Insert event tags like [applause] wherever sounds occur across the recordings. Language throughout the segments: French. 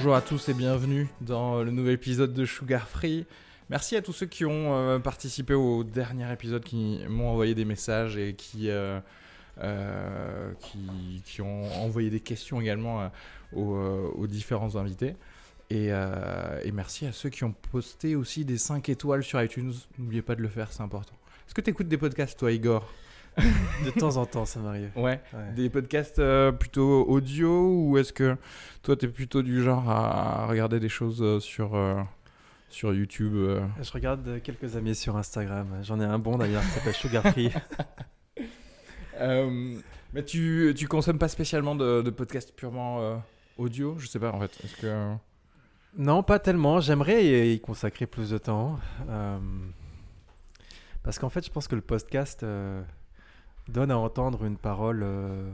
Bonjour à tous et bienvenue dans le nouvel épisode de Sugar Free. Merci à tous ceux qui ont euh, participé au dernier épisode, qui m'ont envoyé des messages et qui, euh, euh, qui, ont envoyé des questions également aux, différents invités. Et, et merci à ceux qui ont posté aussi des 5 étoiles sur iTunes. N'oubliez pas de le faire, c'est important. Est-ce que tu écoutes des podcasts, toi, Igor? [laughs] De temps en temps, ça m'arrive. Ouais. Ouais. Des podcasts euh, plutôt audio ou est-ce que toi, tu es plutôt du genre à regarder des choses euh, sur, euh, sur YouTube euh? Je regarde quelques amis sur Instagram. J'en ai un bon d'ailleurs qui s'appelle Sugar Free. [laughs] [laughs] Euh, mais tu, tu consommes pas spécialement de, de podcasts purement audio? Je sais pas en fait. Est-ce que? non, pas tellement. J'aimerais y y consacrer plus de temps. Parce qu'en fait, je pense que le podcast donne à entendre une parole euh,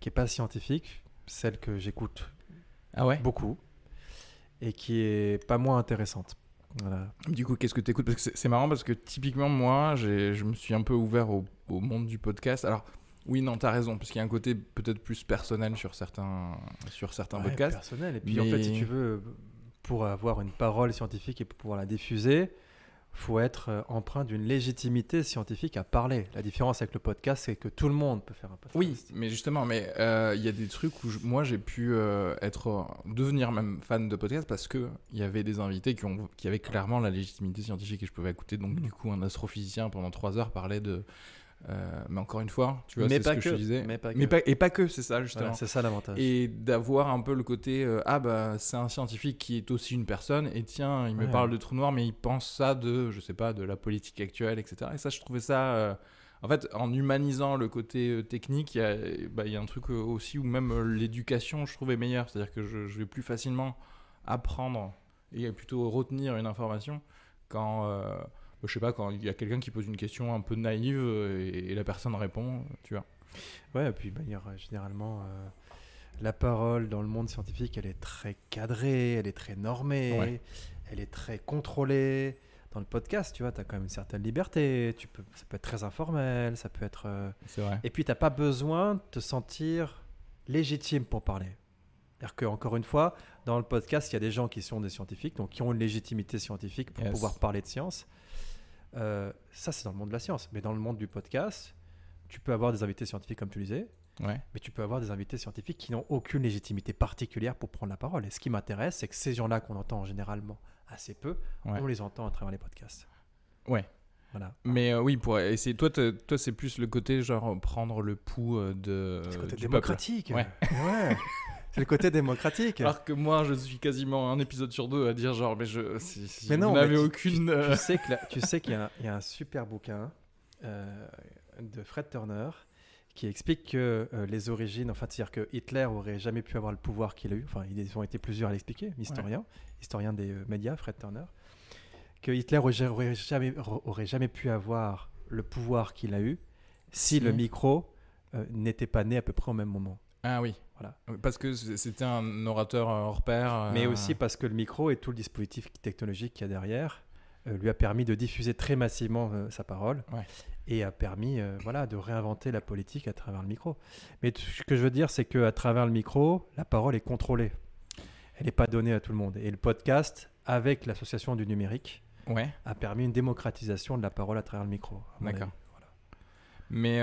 qui est pas scientifique, celle que j'écoute Ah ouais? beaucoup, et qui est pas moins intéressante. Voilà. Du coup, qu'est-ce que tu écoutes Parce que c'est- marrant parce que typiquement, moi, je me suis un peu ouvert au, au monde du podcast. Alors, oui, non, t'as raison, parce qu'il y a un côté peut-être plus personnel sur certains, sur certains Ouais, podcasts. personnel. Et puis en fait, si tu veux, pour avoir une parole scientifique et pour pouvoir la diffuser, faut être euh, empreint d'une légitimité scientifique à parler. La différence avec le podcast, c'est que tout le monde peut faire un podcast. Oui, mais justement, mais euh, il y a des trucs où je- moi j'ai pu euh, être devenir même fan de podcast parce que il y avait des invités qui ont qui avaient clairement la légitimité scientifique et je pouvais écouter. Donc Mm. du coup, un astrophysicien pendant trois heures parlait de. Euh, mais encore une fois, tu vois, c'est ce que, je disais. mais pas que. Mais pas- et pas que, c'est ça Voilà, justement. c'est ça l'avantage. et d'avoir un peu le côté euh, ah bah c'est un scientifique qui est aussi une personne et tiens il me Ouais. parle de trou noir mais il pense ça de je sais pas de la politique actuelle etc et ça je trouvais ça euh, en fait en humanisant le côté technique il y, a, bah, y a un truc aussi où même l'éducation je trouvais meilleure c'est à dire que je, je vais plus facilement apprendre et plutôt retenir une information quand je sais pas quand il y a quelqu'un qui pose une question un peu naïve euh, et, et la personne répond tu vois Ouais, et puis bah, il y aura généralement euh, la parole dans le monde scientifique, elle est très cadrée, elle est très normée, Ouais. elle est très contrôlée. Dans le podcast, tu vois, tu as quand même une certaine liberté. Tu peux, ça peut être très informel, ça peut être. euh, c'est vrai Et puis, tu n'as pas besoin de te sentir légitime pour parler. C'est-à-dire qu'encore une fois, dans le podcast, il y a des gens qui sont des scientifiques, donc qui ont une légitimité scientifique pour Yes. pouvoir parler de science. Euh, ça, c'est dans le monde de la science. Mais dans le monde du podcast, tu peux avoir des invités scientifiques, comme tu le disais, ouais mais tu peux avoir des invités scientifiques qui n'ont aucune légitimité particulière pour prendre la parole. Et ce qui m'intéresse, c'est que ces gens-là qu'on entend généralement assez peu, Ouais. on les entend à travers les podcasts. ouais Voilà. Mais euh, oui, pour essayer. Toi, toi, c'est plus le côté genre prendre le pouls euh, de. C'est le côté du démocratique. Ouais. Ouais. [laughs] c'est le côté démocratique. Alors que moi, je suis quasiment un épisode sur deux à dire genre, mais je. Si, si Mais vous non, mais n'avez tu- aucune. euh, tu sais que là- tu sais qu'il y, a un- [laughs] il y a un super bouquin euh, de Fred Turner qui explique que euh, les origines, enfin, c'est-à-dire que Hitler aurait jamais pu avoir le pouvoir qu'il a eu. Enfin, ils ont été plusieurs à l'expliquer, historien, historien des euh, médias, Fred Turner, que Hitler aurait, jamais, aurait jamais pu avoir le pouvoir qu'il a eu si Si. le micro n'était pas né à peu près au même moment. Ah oui. Voilà. Parce que c'était un orateur euh, hors pair. Mais euh, aussi parce que le micro et tout le dispositif technologique qu'il y a derrière euh, lui a permis de diffuser très massivement euh, sa parole Ouais. et a permis voilà, de réinventer la politique à travers le micro. Mais ce que je veux dire, c'est qu'à travers le micro, la parole est contrôlée. Elle n'est pas donnée à tout le monde. Et le podcast, avec l'association du numérique, Ouais. a permis une démocratisation de la parole à travers le micro. D'accord. Voilà. Mais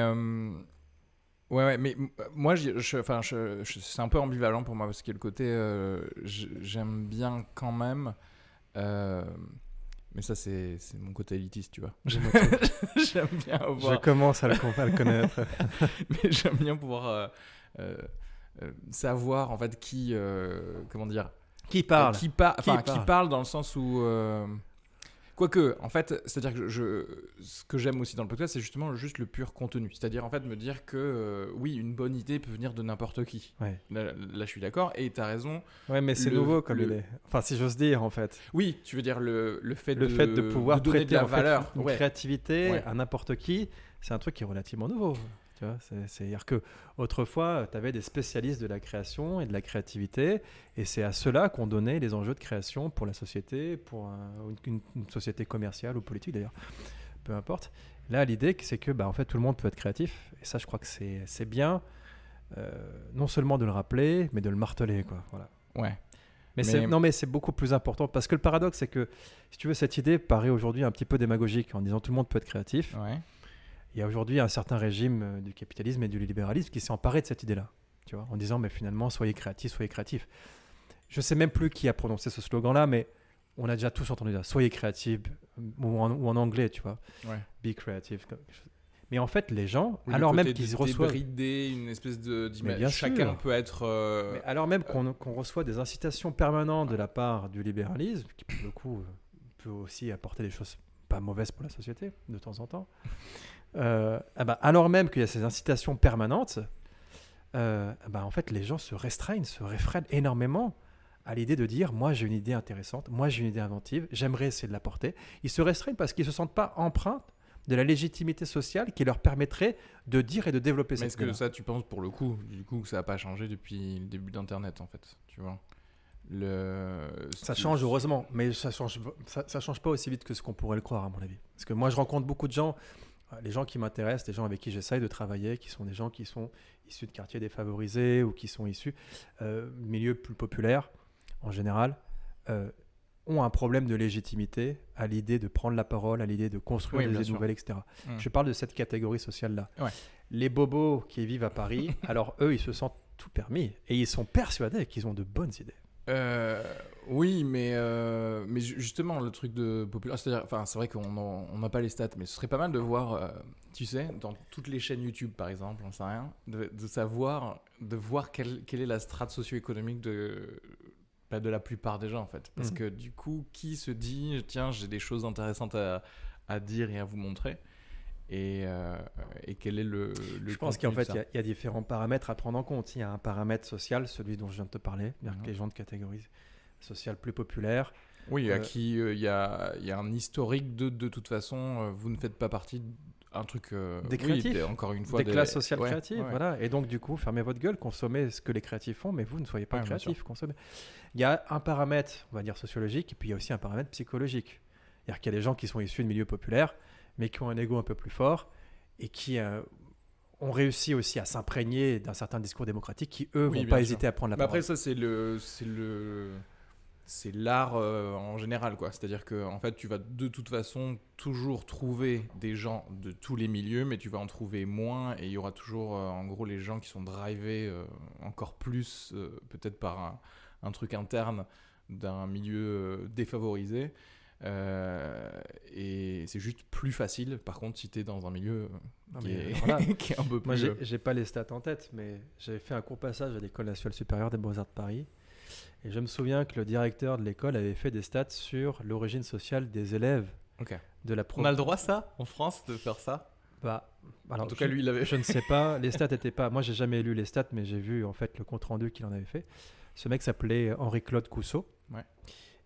ouais, ouais, mais euh, moi, je, je, je- c'est un peu ambivalent pour moi parce que le côté, euh, j'aime bien quand même. euh, mais ça, c'est mon côté élitiste, tu vois. [laughs] [laughs] j'aime bien Je avoir, commence à le, à le connaître. [laughs] mais j'aime bien pouvoir euh, savoir en fait qui, comment dire, Qui parle qui, par- Qui parle parle dans le sens où. Quoique, en fait, c'est-à-dire que je, ce que j'aime aussi dans le podcast, c'est justement juste le pur contenu. C'est-à-dire, en fait, me dire que euh, oui, une bonne idée peut venir de n'importe qui. Ouais. Là, là, je suis d'accord, et tu as raison. Ouais, mais c'est nouveau comme le- il est. Enfin, si j'ose dire, en fait. Oui, tu veux dire le, le fait, Le de, fait de pouvoir donner prêter de la en fait, valeur. une Ouais. créativité Ouais. à n'importe qui, c'est un truc qui est relativement nouveau. Tu vois, c'est- c'est-à-dire que autrefois, tu avais des spécialistes de la création et de la créativité, et c'est à ceux-là qu'on donnait les enjeux de création pour la société, pour un- une, une société commerciale ou politique d'ailleurs, peu importe. Là, l'idée, c'est que bah, en fait, tout le monde peut être créatif, et ça, je crois que c'est bien, euh, non seulement de le rappeler, mais de le marteler, quoi. Voilà. Ouais. Mais, Mais- c'est- non, mais c'est beaucoup plus important parce que le paradoxe, c'est que si tu veux, cette idée paraît aujourd'hui un petit peu démagogique en disant tout le monde peut être créatif. Ouais. Il y a aujourd'hui un certain régime euh, du capitalisme et du libéralisme qui s'est emparé de cette idée-là, tu vois, en disant mais finalement soyez créatifs, soyez créatifs. Je sais même plus qui a prononcé ce slogan-là, mais on a déjà tous entendu ça. Soyez créatifs ou en, ou en anglais, tu vois, Ouais. be creative. Mais en fait, les gens, Oui, alors même qu'ils reçoivent débrider une espèce de bien Chacun sûr. peut être. euh, Mais alors même qu'on reçoit des incitations permanentes de la part du libéralisme, qui pour le coup euh, peut aussi apporter des choses pas mauvaises pour la société de temps en temps, euh, ah bah, alors même qu'il y a ces incitations permanentes, euh, ah bah, en fait les gens se restreignent, se réfrènent énormément à l'idée de dire moi j'ai une idée intéressante, moi j'ai une idée inventive, j'aimerais essayer de la porter. Ils se restreignent parce qu'ils ne se sentent pas empreints de la légitimité sociale qui leur permettrait de dire et de développer Mais cette est-ce que ça, tu penses pour le coup, du coup, que ça n'a pas changé depuis le début d'Internet, en fait, tu vois? Le... Ça change heureusement, mais ça change, ça, ça change pas aussi vite que ce qu'on pourrait le croire à mon avis. Parce que moi, je rencontre beaucoup de gens, les gens qui m'intéressent, les gens avec qui j'essaye de travailler, qui sont des gens qui sont issus de quartiers défavorisés ou qui sont issus euh, de milieux plus populaires en général, euh, ont un problème de légitimité à l'idée de prendre la parole, à l'idée de construire Oui, des idées nouvelles, etc. Mm. Je parle de cette catégorie sociale-là. Ouais. Les bobos qui vivent à Paris, [laughs] alors eux, ils se sentent tout permis et ils sont persuadés qu'ils ont de bonnes idées. Euh, oui, mais, euh, mais ju- justement, le truc de populaire, c'est-à-dire, enfin, c'est vrai qu'on n'a pas les stats, mais ce serait pas mal de voir, euh, tu sais, dans toutes les chaînes YouTube, par exemple, on sait rien, de, de savoir, de voir quelle, quelle est la strate socio-économique de, bah, de la plupart des gens, en fait. Parce Mhm. que du coup, qui se dit, tiens, j'ai des choses intéressantes à, à dire et à vous montrer et, euh, et quel est le, le Je pense qu'en fait, il y a- il y, a différents paramètres à prendre en compte. Il y a un paramètre social, celui dont je viens de te parler, c'est-à-dire Mhm. que les gens de catégorie sociale plus populaire. Oui, à Euh, qui euh, il y, a, il y a un historique de de toute façon, euh, vous ne faites pas partie d'un truc. euh, Des oui, créatifs. des- encore une fois. des classes sociales ouais, créatives, ouais. voilà. Et donc, du coup, fermez votre gueule, consommez ce que les créatifs font, mais vous ne soyez pas Ouais, bien créatifs, consommez. Il y a un paramètre, on va dire sociologique, et puis il y a aussi un paramètre psychologique. C'est-à-dire qu'il y a des gens qui sont issus de milieux populaires, mais qui ont un ego un peu plus fort, et qui euh, ont réussi aussi à s'imprégner d'un certain discours démocratique, qui, eux, Oui, vont pas sûr. hésiter à prendre la Mais parole. après, ça, c'est le. C'est le. C'est l'art euh, en général, quoi. C'est-à-dire que, en fait, tu vas de toute façon toujours trouver des gens de tous les milieux, mais tu vas en trouver moins, et il y aura toujours, euh, en gros, les gens qui sont drivés euh, encore plus, peut-être par un, un truc interne d'un milieu défavorisé. Et c'est juste plus facile, par contre, si tu es dans un milieu Non, qui, est, [laughs] [laughs] qui est un peu plus. Moi, j'ai pas les stats en tête, mais j'avais fait un court passage à l'École nationale supérieure des beaux-arts de Paris. Et je me souviens que le directeur de l'école avait fait des stats sur l'origine sociale des élèves Ok. de la pro- On a le droit, ça, en France, de faire ça? Bah, alors, En tout je- cas, lui, il avait. Je ne sais pas, [laughs] les stats étaient pas. Moi, j'ai jamais lu les stats, mais j'ai vu en fait le compte rendu qu'il en avait fait. Ce mec s'appelait Henri-Claude Cousseau. Ouais.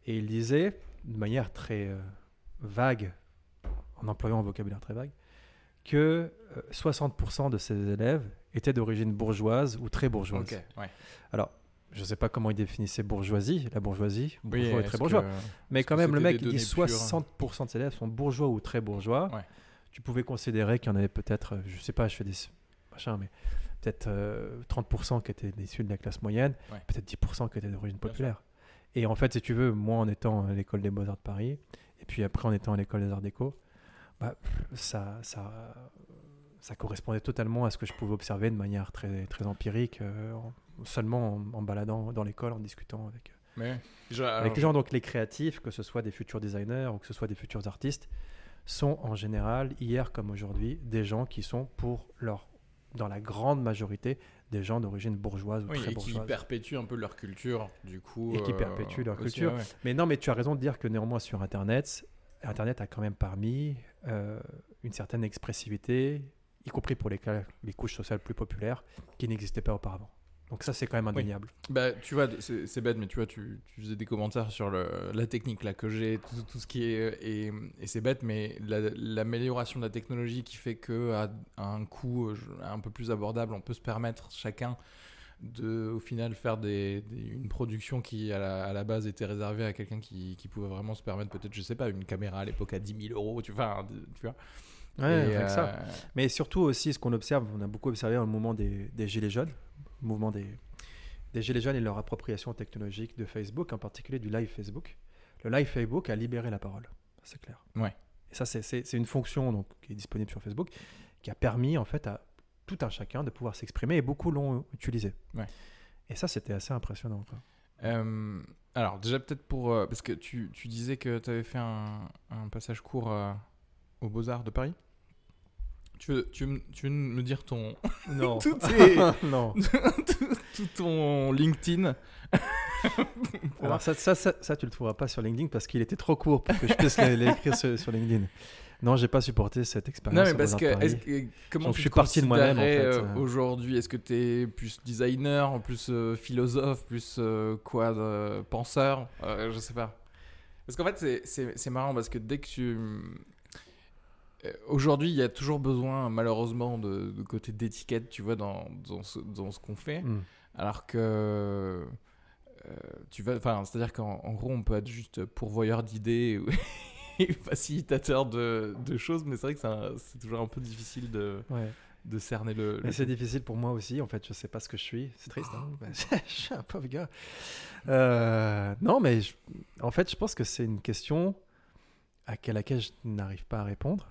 Et il disait, de manière très euh, vague, en employant un vocabulaire très vague, que euh, 60% de ses élèves étaient d'origine bourgeoise ou très bourgeoise. Ouais. Alors, je ne sais pas comment ils définissaient bourgeoisie, la bourgeoisie, Oui, bourgeois et très bourgeois. que- Mais quand même, le mec, il dit données pures 60% de ses élèves sont bourgeois ou très bourgeois. Ouais. Tu pouvais considérer qu'il y en avait peut-être, euh, je sais pas, je fais des machins, mais peut-être euh, 30% qui étaient issus de la classe moyenne, Ouais. peut-être 10% qui étaient d'origine populaire. Et en fait, si tu veux, moi en étant à l'école des Beaux-Arts de Paris, et puis après en étant à l'école des Arts Déco, bah, ça, ça, ça correspondait totalement à ce que je pouvais observer de manière très, très empirique, euh, en- seulement en, en baladant dans l'école, en discutant avec, Mais, je- avec alors, les gens. Donc les créatifs, que ce soit des futurs designers ou que ce soit des futurs artistes, sont en général, hier comme aujourd'hui, des gens qui sont pour leur, dans la grande majorité, des gens d'origine bourgeoise ou oui, très et qui bourgeoise. perpétuent un peu leur culture, du coup. Et qui euh, perpétuent leur aussi, culture. ouais. Mais non, mais tu as raison de dire que néanmoins sur Internet, Internet a quand même parmi euh, une certaine expressivité, y compris pour les, couches sociales plus populaires, qui n'existaient pas auparavant. Donc ça, c'est quand même indéniable. Bah, tu vois, c'est bête, mais tu vois, tu, tu faisais des commentaires sur le, la technique là que j'ai, tout, tout ce qui est et, et c'est bête, mais la- l'amélioration de la technologie qui fait que à, à un coût euh, un peu plus abordable, on peut se permettre chacun de, au final, faire des, des- une production qui à la, à la base était réservée à quelqu'un qui, qui pouvait vraiment se permettre peut-être, je sais pas, une caméra à l'époque à 10 000 euros, tu vois, tu vois. Ouais, Et, rien que ça. euh, Mais surtout aussi, ce qu'on observe, on a beaucoup observé au moment des, des Gilets jaunes, au mouvement des, des Gilets jaunes et leur appropriation technologique de Facebook, en particulier du live Facebook. Le live Facebook a libéré la parole, c'est clair. Ouais. Et ça, c'est- une fonction donc, qui est disponible sur Facebook, qui a permis en fait à tout un chacun de pouvoir s'exprimer et beaucoup l'ont utilisé. Ouais. Et ça, c'était assez impressionnant. quoi. Euh, alors, déjà, peut-être pour. euh, parce que tu, tu disais que tu avais fait un, un passage court euh, aux Beaux-Arts de Paris? Tu veux, tu, veux, me- tu veux me dire ton. [laughs] Non. [laughs] tout, [laughs] non. tout, tout ton LinkedIn? Alors ça, ça, ça, ça, tu le trouveras pas sur LinkedIn parce qu'il était trop court pour que je puisse l'é- l'écrire sur, sur LinkedIn. Non, j'ai pas supporté cette Non, expérience. mais au parce que, comment Donc, tu je suis parti de moi-même, en fait, euh, euh. Aujourd'hui, est-ce que tu es plus designer, plus euh, philosophe, plus euh, quoi, penseur? Euh, Je sais pas. Parce qu'en fait, c'est marrant parce que dès que tu. Euh, Aujourd'hui, il y a toujours besoin, malheureusement, de, de côté d'étiquette, tu vois, dans, dans ce, dans ce qu'on fait. Hmm. Alors que. euh, tu vas, enfin, c'est-à-dire qu'en en gros, on peut être juste pourvoyeur d'idées [laughs] et facilitateur de, de choses, mais c'est vrai que c'est toujours un peu difficile de, Ouais. de cerner le. C'est difficile pour moi aussi. En fait, je sais pas ce que je suis. C'est triste. hein. [laughs] je suis un pauvre gars. Euh, non, mais je- en fait, je pense que c'est une question à laquelle je n'arrive pas à répondre.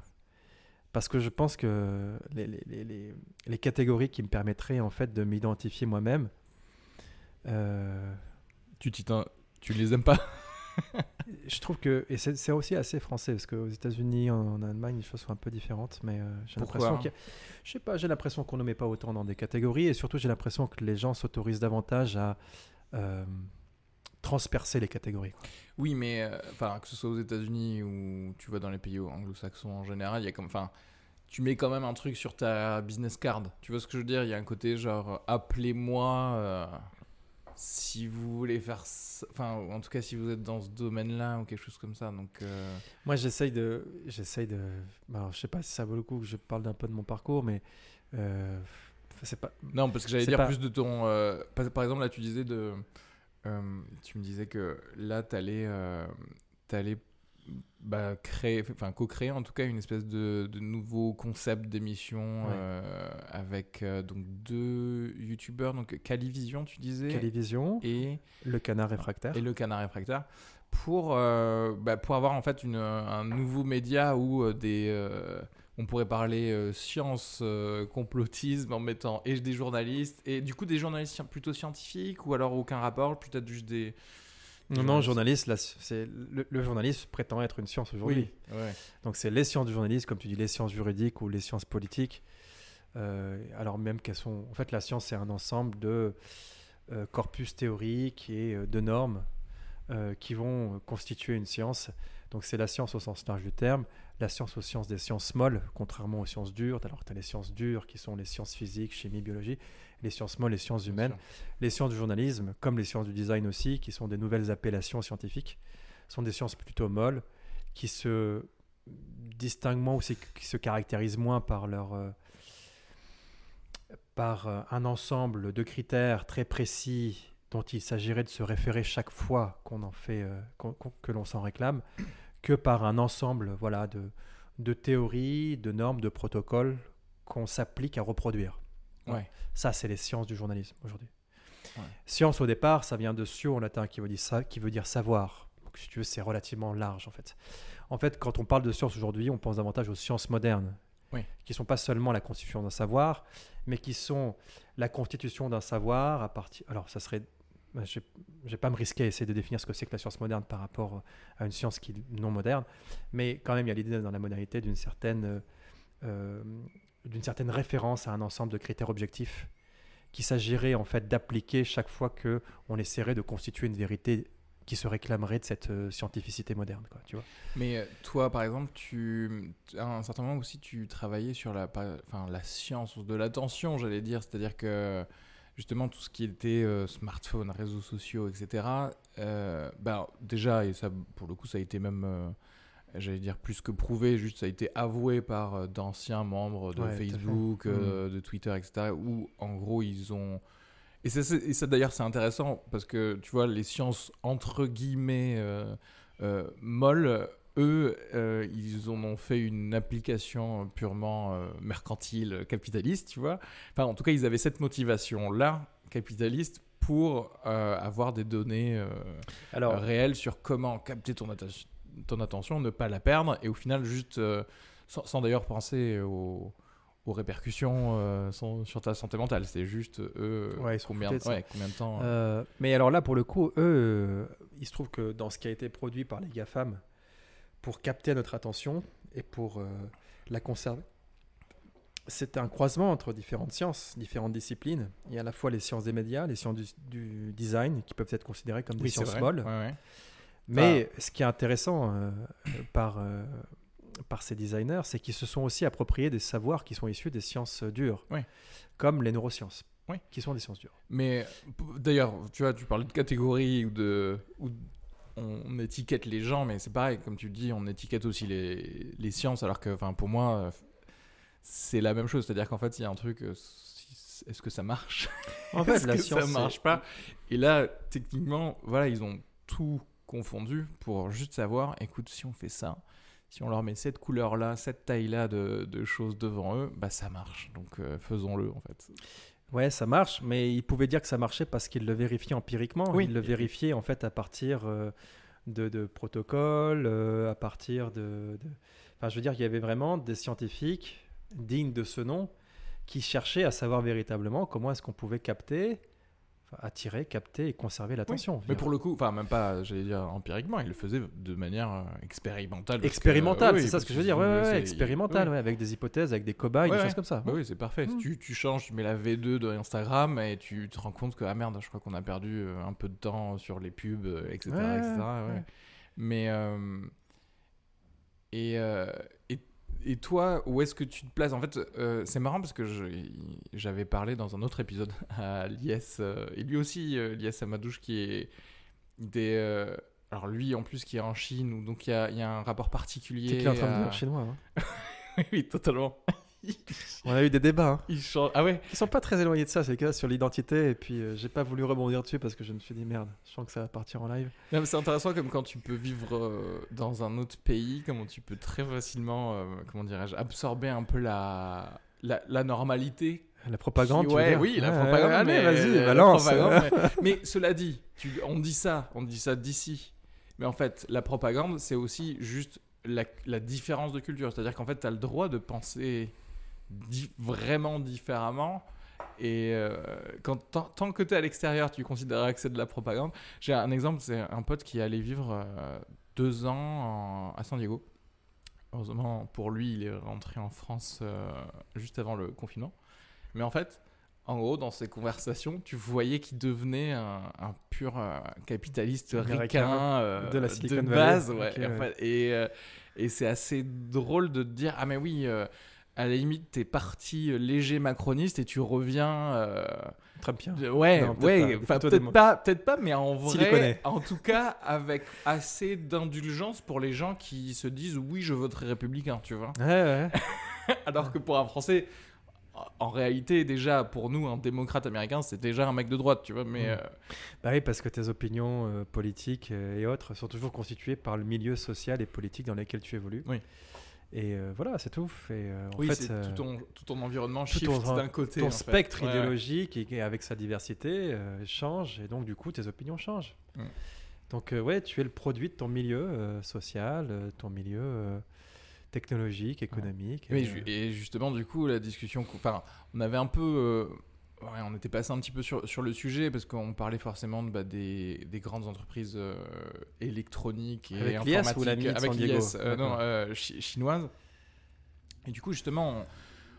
Parce que je pense que les, les- les- les- catégories qui me permettraient en fait de m'identifier moi-même, euh, Tu, tu les aimes pas? [laughs] Je trouve que, et c'est aussi assez français, parce qu'aux États-Unis, en, en Allemagne, les choses sont un peu différentes, mais euh, j'ai l'impression qu'il je sais pas, j'ai l'impression qu'on ne met pas autant dans des catégories, et surtout j'ai l'impression que les gens s'autorisent davantage à euh, transpercer les catégories. quoi. Oui, mais euh, enfin que ce soit aux États-Unis ou tu vois dans les pays anglo-saxons en général, il y a comme, enfin, tu mets quand même un truc sur ta business card. Tu vois ce que je veux dire? Il y a un côté genre appelez-moi euh, si vous voulez faire, ça- enfin en tout cas si vous êtes dans ce domaine-là ou quelque chose comme ça. Donc euh, Moi, j'essaye de, j'essaye de, bah, alors, je sais pas si ça vaut le coup que je parle d'un peu de mon parcours, mais c'est pas, non, parce que j'allais dire pas- plus de ton. par, exemple, là tu disais de, tu me disais que là t'allais, euh, t'allais bah, créer, enfin co-créer en tout cas une espèce de, de nouveau concept d'émission Ouais. euh, avec euh, donc deux youtubeurs, donc Calivision tu disais Calivision, et, le canard réfractaire. et le Canard réfractaire pour, euh, bah, pour avoir en fait une, un nouveau média où euh, des, euh, on pourrait parler euh, science, euh, complotisme en mettant et des journalistes et du coup des journalistes plutôt scientifiques ou alors aucun rapport, peut-être juste des... Non, non, journaliste, là, c'est le, le journaliste prétend être une science aujourd'hui. ouais. Donc c'est les sciences du journalisme, comme tu dis, les sciences juridiques ou les sciences politiques. Euh, alors même qu'elles sont... En fait, la science, c'est un ensemble de corpus théoriques et de normes qui vont constituer une science. Donc c'est la science au sens large du terme, la science aux sciences des sciences molles, contrairement aux sciences dures. Alors tu as les sciences dures qui sont les sciences physiques, chimie, biologie, les sciences molles, les sciences humaines. Les sciences du journalisme, comme les sciences du design aussi, qui sont des nouvelles appellations scientifiques, sont des sciences plutôt molles, qui se distinguent moins ou qui se caractérisent moins par leur, euh, par euh, un ensemble de critères très précis dont il s'agirait de se référer chaque fois qu'on en fait, euh, que l'on s'en réclame, que par un ensemble voilà, de, de théories, de normes, de protocoles qu'on s'applique à reproduire. Ouais. Ça, c'est les sciences du journalisme aujourd'hui. Ouais. Science, au départ, ça vient de scio en latin, qui veut dire, ça, qui veut dire savoir. Donc, si tu veux, c'est relativement large, en fait. En fait, quand on parle de sciences aujourd'hui, on pense davantage aux sciences modernes, Oui. qui ne sont pas seulement la constitution d'un savoir, mais qui sont la constitution d'un savoir à partir... Alors, ça serait... ben, Je ne vais pas me risquer à essayer de définir ce que c'est que la science moderne par rapport à une science qui est non moderne, mais quand même, il y a l'idée dans la modernité d'une certaine, euh, euh, certaine référence à un ensemble de critères objectifs qu'il s'agirait en fait d'appliquer chaque fois que on essaierait de constituer une vérité qui se réclamerait de cette euh, scientificité moderne, tu vois. Mais euh, toi, par exemple, tu, à un certain moment aussi, tu travaillais sur la, enfin, la science de l'attention, j'allais dire. C'est-à-dire que justement, tout ce qui était euh, smartphone, réseaux sociaux, etc. euh, ben, déjà, et ça, pour le coup, ça a été même, euh, j'allais dire, plus que prouvé, juste ça a été avoué par d'anciens membres de Ouais. Facebook, euh, de Twitter, etc. Où, en gros, ils ont. Et ça, ça, d'ailleurs, c'est intéressant parce que tu vois, les sciences entre guillemets molles, eux, euh, ils en ont fait une application purement euh, mercantile, capitaliste, tu vois. Enfin, en tout cas, ils avaient cette motivation-là, capitaliste, pour euh, avoir des données euh, Alors, réelles sur comment capter ton, atta- ton attention, ne pas la perdre, et au final, juste, euh, sans, sans d'ailleurs penser aux, aux répercussions euh, sans- sur ta santé mentale. C'est juste, eux, Ouais, ils sont combien, de ouais, combien de temps... euh, Euh, mais alors là, pour le coup, eux, euh, il se trouve que dans ce qui a été produit par les GAFAM pour capter notre attention et pour euh, la conserver, c'est un croisement entre différentes sciences, différentes disciplines. Il y a à la fois les sciences des médias, les sciences du, du design, qui peuvent être considérées comme des oui, sciences molles. Ouais, ouais. Mais ce qui est intéressant euh, par, euh, par ces designers, c'est qu'ils se sont aussi appropriés des savoirs qui sont issus des sciences dures, Oui. comme les neurosciences, Oui. qui sont des sciences dures. Mais d'ailleurs, tu vois, tu parlais de catégories ou de. On étiquette les gens, mais c'est pareil, comme tu dis, on étiquette aussi les, les sciences, alors que, pour moi, euh, c'est la même chose. C'est-à-dire qu'en fait, il y a un truc. euh, Est-ce que ça marche? En fait, [laughs] la que science, ça marche pas? Et là, techniquement, voilà, ils ont tout confondu pour juste savoir, écoute, si on fait ça, si on leur met cette couleur-là, cette taille-là de, de choses devant eux, bah ça marche. Donc euh, faisons-le en fait. Ouais, ça marche, mais ils pouvaient dire que ça marchait parce qu'ils le vérifiaient empiriquement. Oui. Ils le vérifiaient en fait à partir euh, de, de protocoles, euh, à partir de, de- Enfin, je veux dire, il y avait vraiment des scientifiques dignes de ce nom qui cherchaient à savoir véritablement comment est-ce qu'on pouvait capter, attirer, capter et conserver l'attention. Mais pour le coup, enfin même pas, j'allais dire empiriquement, ils le faisaient de manière euh, expérimentale. parce que- expérimental, oui, c'est ça ce que je veux dire. Ouais, ouais, ouais, c'est- expérimental, oui. ouais, avec des hypothèses, avec des cobayes, des choses comme ça. Bah oui, c'est parfait. Mm. Tu, tu changes, tu mets la V2 de Instagram et tu te rends compte que, ah merde, je crois qu'on a perdu euh, un peu de temps sur les pubs, euh, etc. Mais. euh, et, euh, et, toi, où est-ce que tu te places? En fait, euh, c'est marrant parce que j'avais parlé dans un autre épisode [laughs] à Lies, euh, et lui aussi, euh, Lies Amadouche, qui est des. euh, alors lui, en plus, qui est en Chine, donc il y a, il y a un rapport particulier. Qu'il est en train de à- devenir chinois. hein. [laughs] oui, totalement. [laughs] On a eu des débats. hein. Ah ouais Ils sont pas très éloignés de ça, c'est cas sur l'identité. Et puis, euh, j'ai pas voulu rebondir dessus parce que je me suis dit merde, je sens que ça va partir en live. C'est intéressant comme quand tu peux vivre euh, dans un autre pays, comment tu peux très facilement, euh, comment dirais-je, absorber un peu la, la, la normalité. La propagande, tu veux ouais, dire oui, la Ouais, propagande. Allez, mais, vas-y, la balance. mais, [laughs] mais cela dit, tu, on dit ça, on dit ça d'ici. Mais en fait, la propagande, c'est aussi juste la, la différence de culture. C'est-à-dire qu'en fait, tu as le droit de penser di- vraiment différemment. Et euh, quand, tant, que tu es à l'extérieur, tu considéreras que c'est de la propagande. J'ai un exemple, c'est un pote qui allait vivre euh, deux ans en- à San Diego. Heureusement, pour lui, il est rentré en France euh, juste avant le confinement. Mais en fait, en gros, dans ces conversations, tu voyais qu'il devenait un, un pur euh, capitaliste ricain euh, de la Silicon de Valley. base. ouais. Ok, Et, en ouais. fait- et, euh, et c'est assez drôle de te dire Ah, mais oui, à la limite, t'es parti euh, léger macroniste et tu reviens. euh, Trumpien. Ouais, Non, peut-être ouais, pas, peut-être mots. pas, peut-être pas, mais en vrai, en tout cas, avec assez d'indulgence pour les gens qui se disent oui, je voterai républicain, tu vois. Ouais, ouais. [laughs] Alors que pour un Français, en réalité, déjà, pour nous, un démocrate américain, c'est déjà un mec de droite, tu vois. Mais Mm. euh, Bah oui, parce que tes opinions euh, politiques et autres sont toujours constituées par le milieu social et politique dans lequel tu évolues. Oui. Et euh, voilà, c'est tout. Et, euh, en oui, fait, euh, tout, ton, tout ton environnement tout shift d'un côté. ton en spectre Ouais, ouais. idéologique et, et avec sa diversité change et donc du coup tes opinions changent. Mm. Donc ouais, tu es le produit de ton milieu social, ton milieu technologique, économique. Oui, et, ju- et justement, du coup, la discussion, enfin, on avait un peu, ouais, on était passé un petit peu sur, sur le sujet parce qu'on parlait forcément de, bah, des, des grandes entreprises euh, électroniques et Avec ou informatiques, l'ami de avec l'IS, euh, non, euh, chi- chinoises. Et du coup, justement,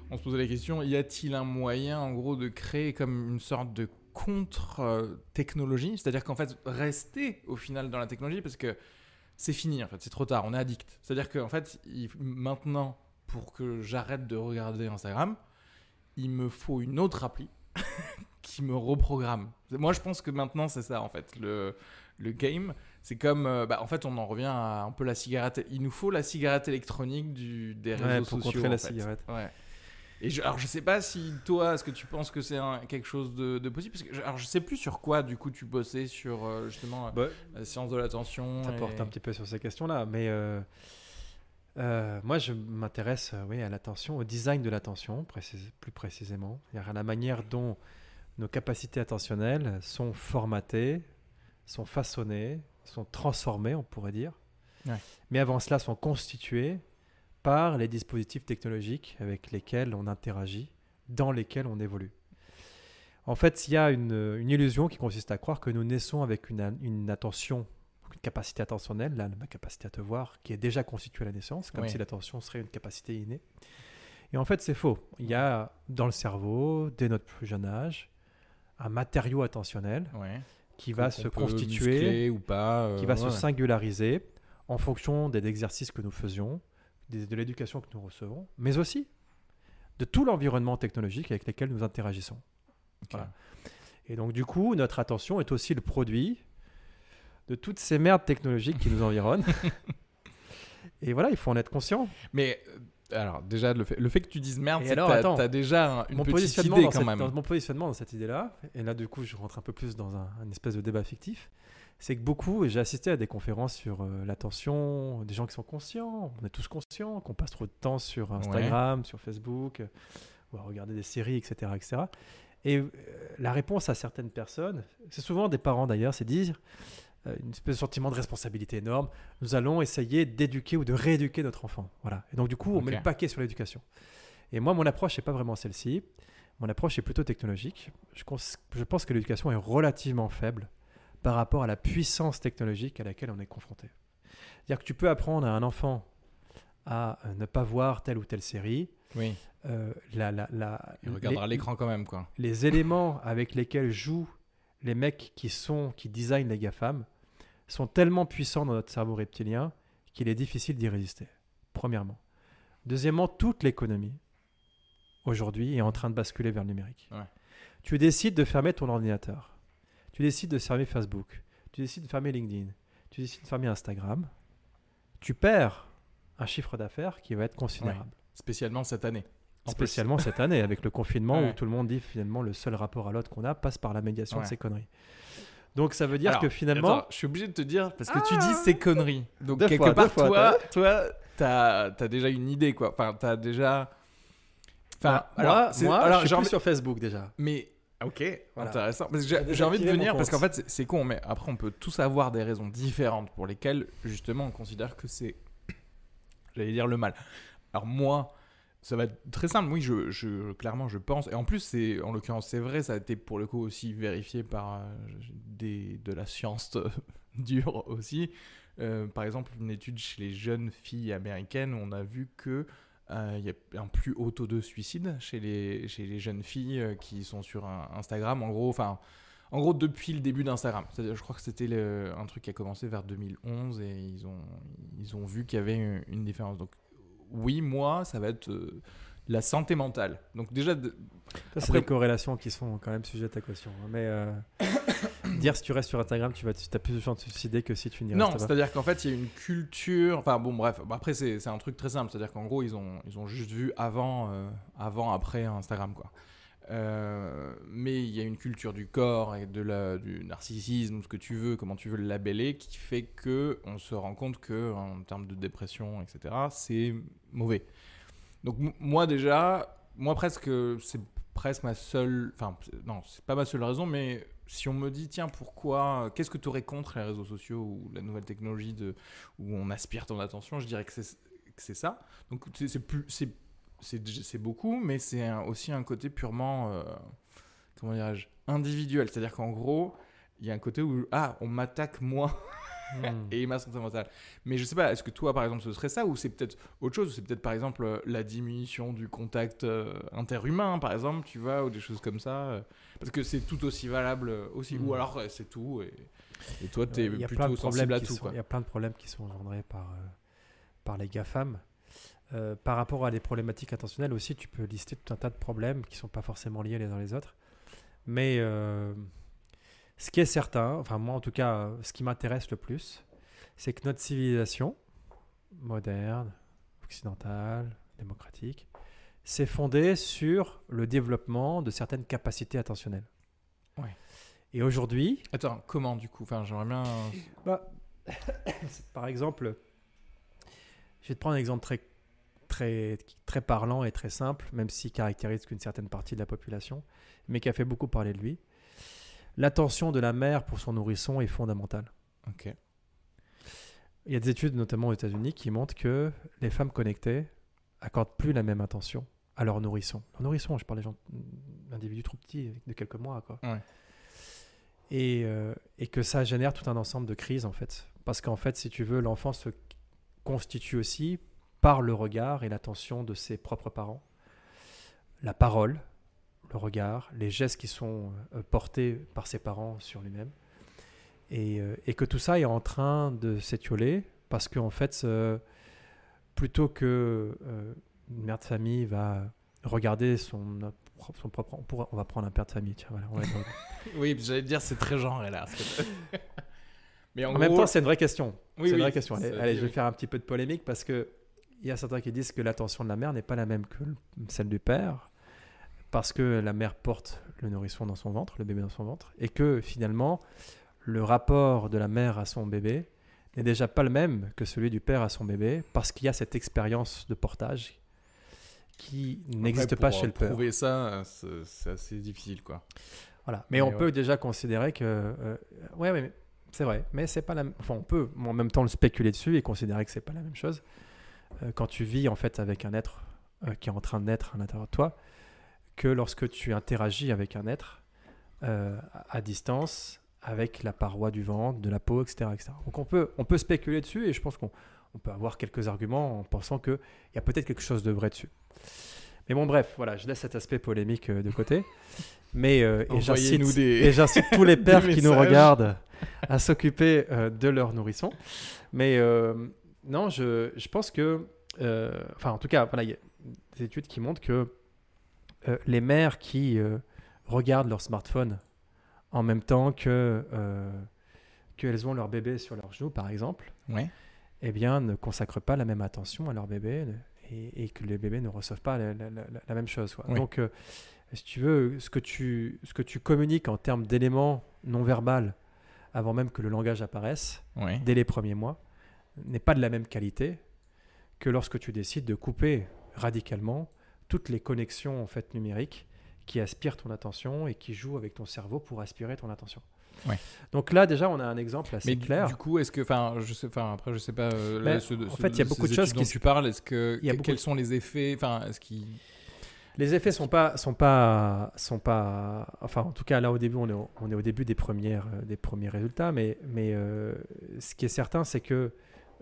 on, on se posait la question y a-t-il un moyen, en gros, de créer comme une sorte de contre-technologie? C'est-à-dire qu'en fait, rester au final dans la technologie parce que c'est fini, en fait, c'est trop tard, on est addict. C'est-à-dire qu'en fait, il- maintenant, pour que j'arrête de regarder Instagram, il me faut une autre appli [laughs] qui me reprogramme. Moi, je pense que maintenant, c'est ça, en fait, le, le game. C'est comme, euh, bah, en fait, on en revient à un peu la cigarette. Il nous faut la cigarette électronique du, des réseaux Ouais, pour sociaux. contrer en la fait. cigarette. Ouais. Et je, alors, je sais pas si toi, est-ce que tu penses que c'est quelque chose de, de possible? Parce que, je- alors, je sais plus sur quoi, du coup, tu bossais sur euh, justement bah, la science de l'attention. ça porte un petit peu sur ces questions-là, mais euh, euh, moi je m'intéresse euh, oui, à l'attention, au design de l'attention, précise- plus précisément, à la manière dont nos capacités attentionnelles sont formatées, sont façonnées, sont transformées, on pourrait dire. Ouais. Mais avant cela, sont constituées par les dispositifs technologiques avec lesquels on interagit, dans lesquels on évolue. En fait, il y a une, une illusion qui consiste à croire que nous naissons avec une, attention, capacité attentionnelle, là, ma capacité à te voir, qui est déjà constituée à la naissance, comme Oui. si l'attention serait une capacité innée. Et en fait, c'est faux. Il y a dans le cerveau, dès notre plus jeune âge, un matériau attentionnel Ouais. qui va se constituer ou pas. euh, qui va se singulariser en fonction des exercices que nous faisions, de l'éducation que nous recevons, mais aussi de tout l'environnement technologique avec lequel nous interagissons. Voilà. Et donc du coup, notre attention est aussi le produit de toutes ces merdes technologiques qui nous environnent. [laughs] Et voilà, il faut en être conscient. Mais euh, alors déjà le fait, le fait que tu dises merde, c'est que attends. t'as déjà un- une mon petite positionnement, idée dans quand cette- même. dans mon positionnement dans cette idée-là, et là du coup je rentre un peu plus dans un, un espèce de débat fictif, c'est que beaucoup, j'ai assisté à des conférences sur euh, l'attention, des gens qui sont conscients, on est tous conscients, qu'on passe trop de temps sur Instagram, sur Facebook, euh, ou à regarder des séries, etc. etc. Et euh, la réponse à certaines personnes, c'est souvent des parents d'ailleurs, c'est dire une espèce de sentiment de responsabilité énorme. Nous allons essayer d'éduquer ou de rééduquer notre enfant. Voilà. Et donc du coup, on met le paquet sur l'éducation. Et moi, mon approche n'est pas vraiment celle-ci. Mon approche est plutôt technologique. Je, je pense que l'éducation est relativement faible par rapport à la puissance technologique à laquelle on est confronté. C'est-à-dire que tu peux apprendre à un enfant à euh, ne pas voir telle ou telle série. Oui, euh, la, la, la- il regardera l'écran quand même quoi. les éléments avec lesquels jouent les mecs qui sont qui designent les GAFAM sont tellement puissants dans notre cerveau reptilien qu'il est difficile d'y résister. Premièrement. Deuxièmement, toute l'économie aujourd'hui est en train de basculer vers le numérique. Ouais. Tu décides de fermer ton ordinateur. Tu décides de fermer Facebook. Tu décides de fermer LinkedIn. Tu décides de fermer Instagram. Tu perds un chiffre d'affaires qui va être considérable. Spécialement cette année. Spécialement cette année, avec le [laughs] confinement Ouais. où tout le monde dit finalement le seul rapport à l'autre qu'on a passe par la médiation de ces conneries. Donc ça veut dire Alors, que finalement, Attends, je suis obligé de te dire parce que tu dis ces conneries. Donc Deux quelque fois, part fois, toi, toi, t'as as déjà une idée quoi. Enfin, t'as déjà. Enfin, Bah, alors, moi, alors, je suis envie- sur Facebook déjà. Mais ok, Voilà. intéressant. Parce que J'ai envie de venir parce qu'en fait c'est- c'est con, mais après on peut tous avoir des raisons différentes pour lesquelles justement on considère que c'est, j'allais dire le mal. Alors moi, ça va être très simple. Oui, je, je clairement je pense. Et en plus c'est, en l'occurrence c'est vrai, ça a été pour le coup aussi vérifié par euh, des de la science [laughs] dure aussi. Euh, par exemple, une étude chez les jeunes filles américaines, on a vu que euh, il y a un plus haut taux de suicide chez les, chez les jeunes filles qui sont sur Instagram. En gros, enfin, en gros, depuis le début d'Instagram. Je crois que c'était un truc qui a commencé vers 2011 et ils ont, ils ont vu qu'il y avait une, différence. Oui, moi, ça va être euh, la santé mentale. Donc, déjà, de- Ça, c'est Après- des corrélations qui sont quand même sujettes à caution. hein. Mais euh, [coughs] dire si tu restes sur Instagram, tu vas, as plus de chances de te suicider que si tu n'y restes Non, pas. c'est-à-dire qu'en fait, il y a une culture. Enfin, bon, bref. Après, c'est c'est un truc très simple. C'est-à-dire qu'en gros, ils ont, ils ont juste vu avant, euh, avant, après Instagram, quoi. Euh, mais il y a une culture du corps et de la, du narcissisme, ce que tu veux, comment tu veux le labeller, qui fait que on se rend compte que en termes de dépression, etc., c'est mauvais. Donc moi déjà, moi presque, c'est presque ma seule, enfin non, c'est pas ma seule raison, mais si on me dit tiens pourquoi, qu'est-ce que tu aurais contre les réseaux sociaux ou la nouvelle technologie de, où on aspire ton attention, je dirais que c'est ça. Donc c'est plus, c'est c'est beaucoup, mais c'est aussi un côté purement, euh, comment dirais-je, individuel. C'est-à-dire qu'en gros, il y a un côté où ah on m'attaque moi Hmm. [laughs] et ma santé mentale. Mais je sais pas, est-ce que toi, par exemple, ce serait ça ou c'est peut-être autre chose? C'est peut-être, par exemple, euh, la diminution du contact euh, interhumain, par exemple, tu vois, ou des choses comme ça. parce que c'est tout aussi valable aussi. Ou alors, euh, c'est tout. Et, et toi, a plein plutôt sensible à tout. Il y a plein de problèmes qui sont engendrés par, euh, par les GAFAM. Euh, par rapport à des problématiques intentionnelles aussi, tu peux lister tout un tas de problèmes qui ne sont pas forcément liés les uns les autres. Mais euh, ce qui est certain, enfin moi en tout cas, ce qui m'intéresse le plus, c'est que notre civilisation moderne, occidentale, démocratique, s'est fondée sur le développement de certaines capacités attentionnelles. Ouais. Et aujourd'hui, Attends, comment du coup? Enfin, j'aimerais bien. bah, [coughs] par exemple, je vais te prendre un exemple très, très, très parlant et très simple, même s'il caractérise qu'une certaine partie de la population, mais qui a fait beaucoup parler de lui. L'attention de la mère pour son nourrisson est fondamentale. Ok. Il y a des études, notamment aux États-Unis, qui montrent que les femmes connectées accordent plus la même attention à leur nourrisson. Leur nourrisson, je parle des gens, d'individus trop petits, de quelques mois, quoi. Ouais. Et, euh, et que ça génère tout un ensemble de crises, en fait. Parce qu'en fait, si tu veux, l'enfant se constitue aussi par le regard et l'attention de ses propres parents. La parole, le regard, les gestes qui sont euh, portés par ses parents sur lui-même. Et, euh, et que tout ça est en train de s'étioler parce qu'en fait, euh, plutôt que euh, une mère de famille va regarder son, son propre... On, pourra- on va prendre un père de famille, tiens, voilà, on va [laughs] Oui, j'allais dire, c'est très genré là. [laughs] Mais en, En gros, même temps, c'est une vraie question. Oui, c'est une oui, vraie question. Allez, je vais oui. faire un petit peu de polémique parce que il y a certains qui disent que l'attention de la mère n'est pas la même que le- celle du père parce que la mère porte le nourrisson dans son ventre, le bébé dans son ventre, et que finalement le rapport de la mère à son bébé n'est déjà pas le même que celui du père à son bébé parce qu'il y a cette expérience de portage qui n'existe pas chez le père. Prouver ça, c'est assez difficile, quoi. Voilà. Mais, Mais on ouais. peut déjà considérer que. euh, ouais, mais c'est vrai. Mais c'est pas la. Enfin, on peut en même temps le spéculer dessus et considérer que c'est pas la même chose. Euh, quand tu vis en fait avec un être euh, qui est en train de naître à l'intérieur de toi, que lorsque tu interagis avec un être euh, à distance, avec la paroi du ventre, de la peau, etc. etc. Donc on peut, on peut spéculer dessus et je pense qu'on on peut avoir quelques arguments en pensant qu'il y a peut-être quelque chose de vrai dessus. Mais bon, bref, voilà, je laisse cet aspect polémique de côté. [laughs] Mais euh, et j'incite des- tous les [laughs] pères qui nous regardent à s'occuper euh, de leurs nourrissons. Mais euh, non, je, je pense que, euh, enfin, en tout cas, voilà, il y a des études qui montrent que euh, les mères qui euh, regardent leur smartphone en même temps que qu'elles ont leur bébé sur leur genou, par exemple, Ouais. eh bien, ne consacrent pas la même attention à leur bébé et, et que les bébés ne reçoivent pas la, la- la- la même chose. quoi. Donc, si tu veux, ce que tu, ce que tu communiques en termes d'éléments non verbal avant même que le langage apparaisse, Ouais. dès les premiers mois, n'est pas de la même qualité que lorsque tu décides de couper radicalement toutes les connexions en fait numériques qui aspirent ton attention et qui jouent avec ton cerveau pour aspirer ton attention. Ouais. Donc là déjà on a un exemple assez Mais clair. du coup, est-ce que, enfin, je sais, enfin, après, je sais pas. euh, là, ce- en ce- fait, il y a beaucoup de choses qui dont tu parles. Est-ce que y a quels de- sont les effets Enfin, est-ce qu'ils Les effets sont pas sont pas sont pas enfin en tout cas là au début on est au, on est au début des premières euh, des premiers résultats mais mais euh, ce qui est certain c'est que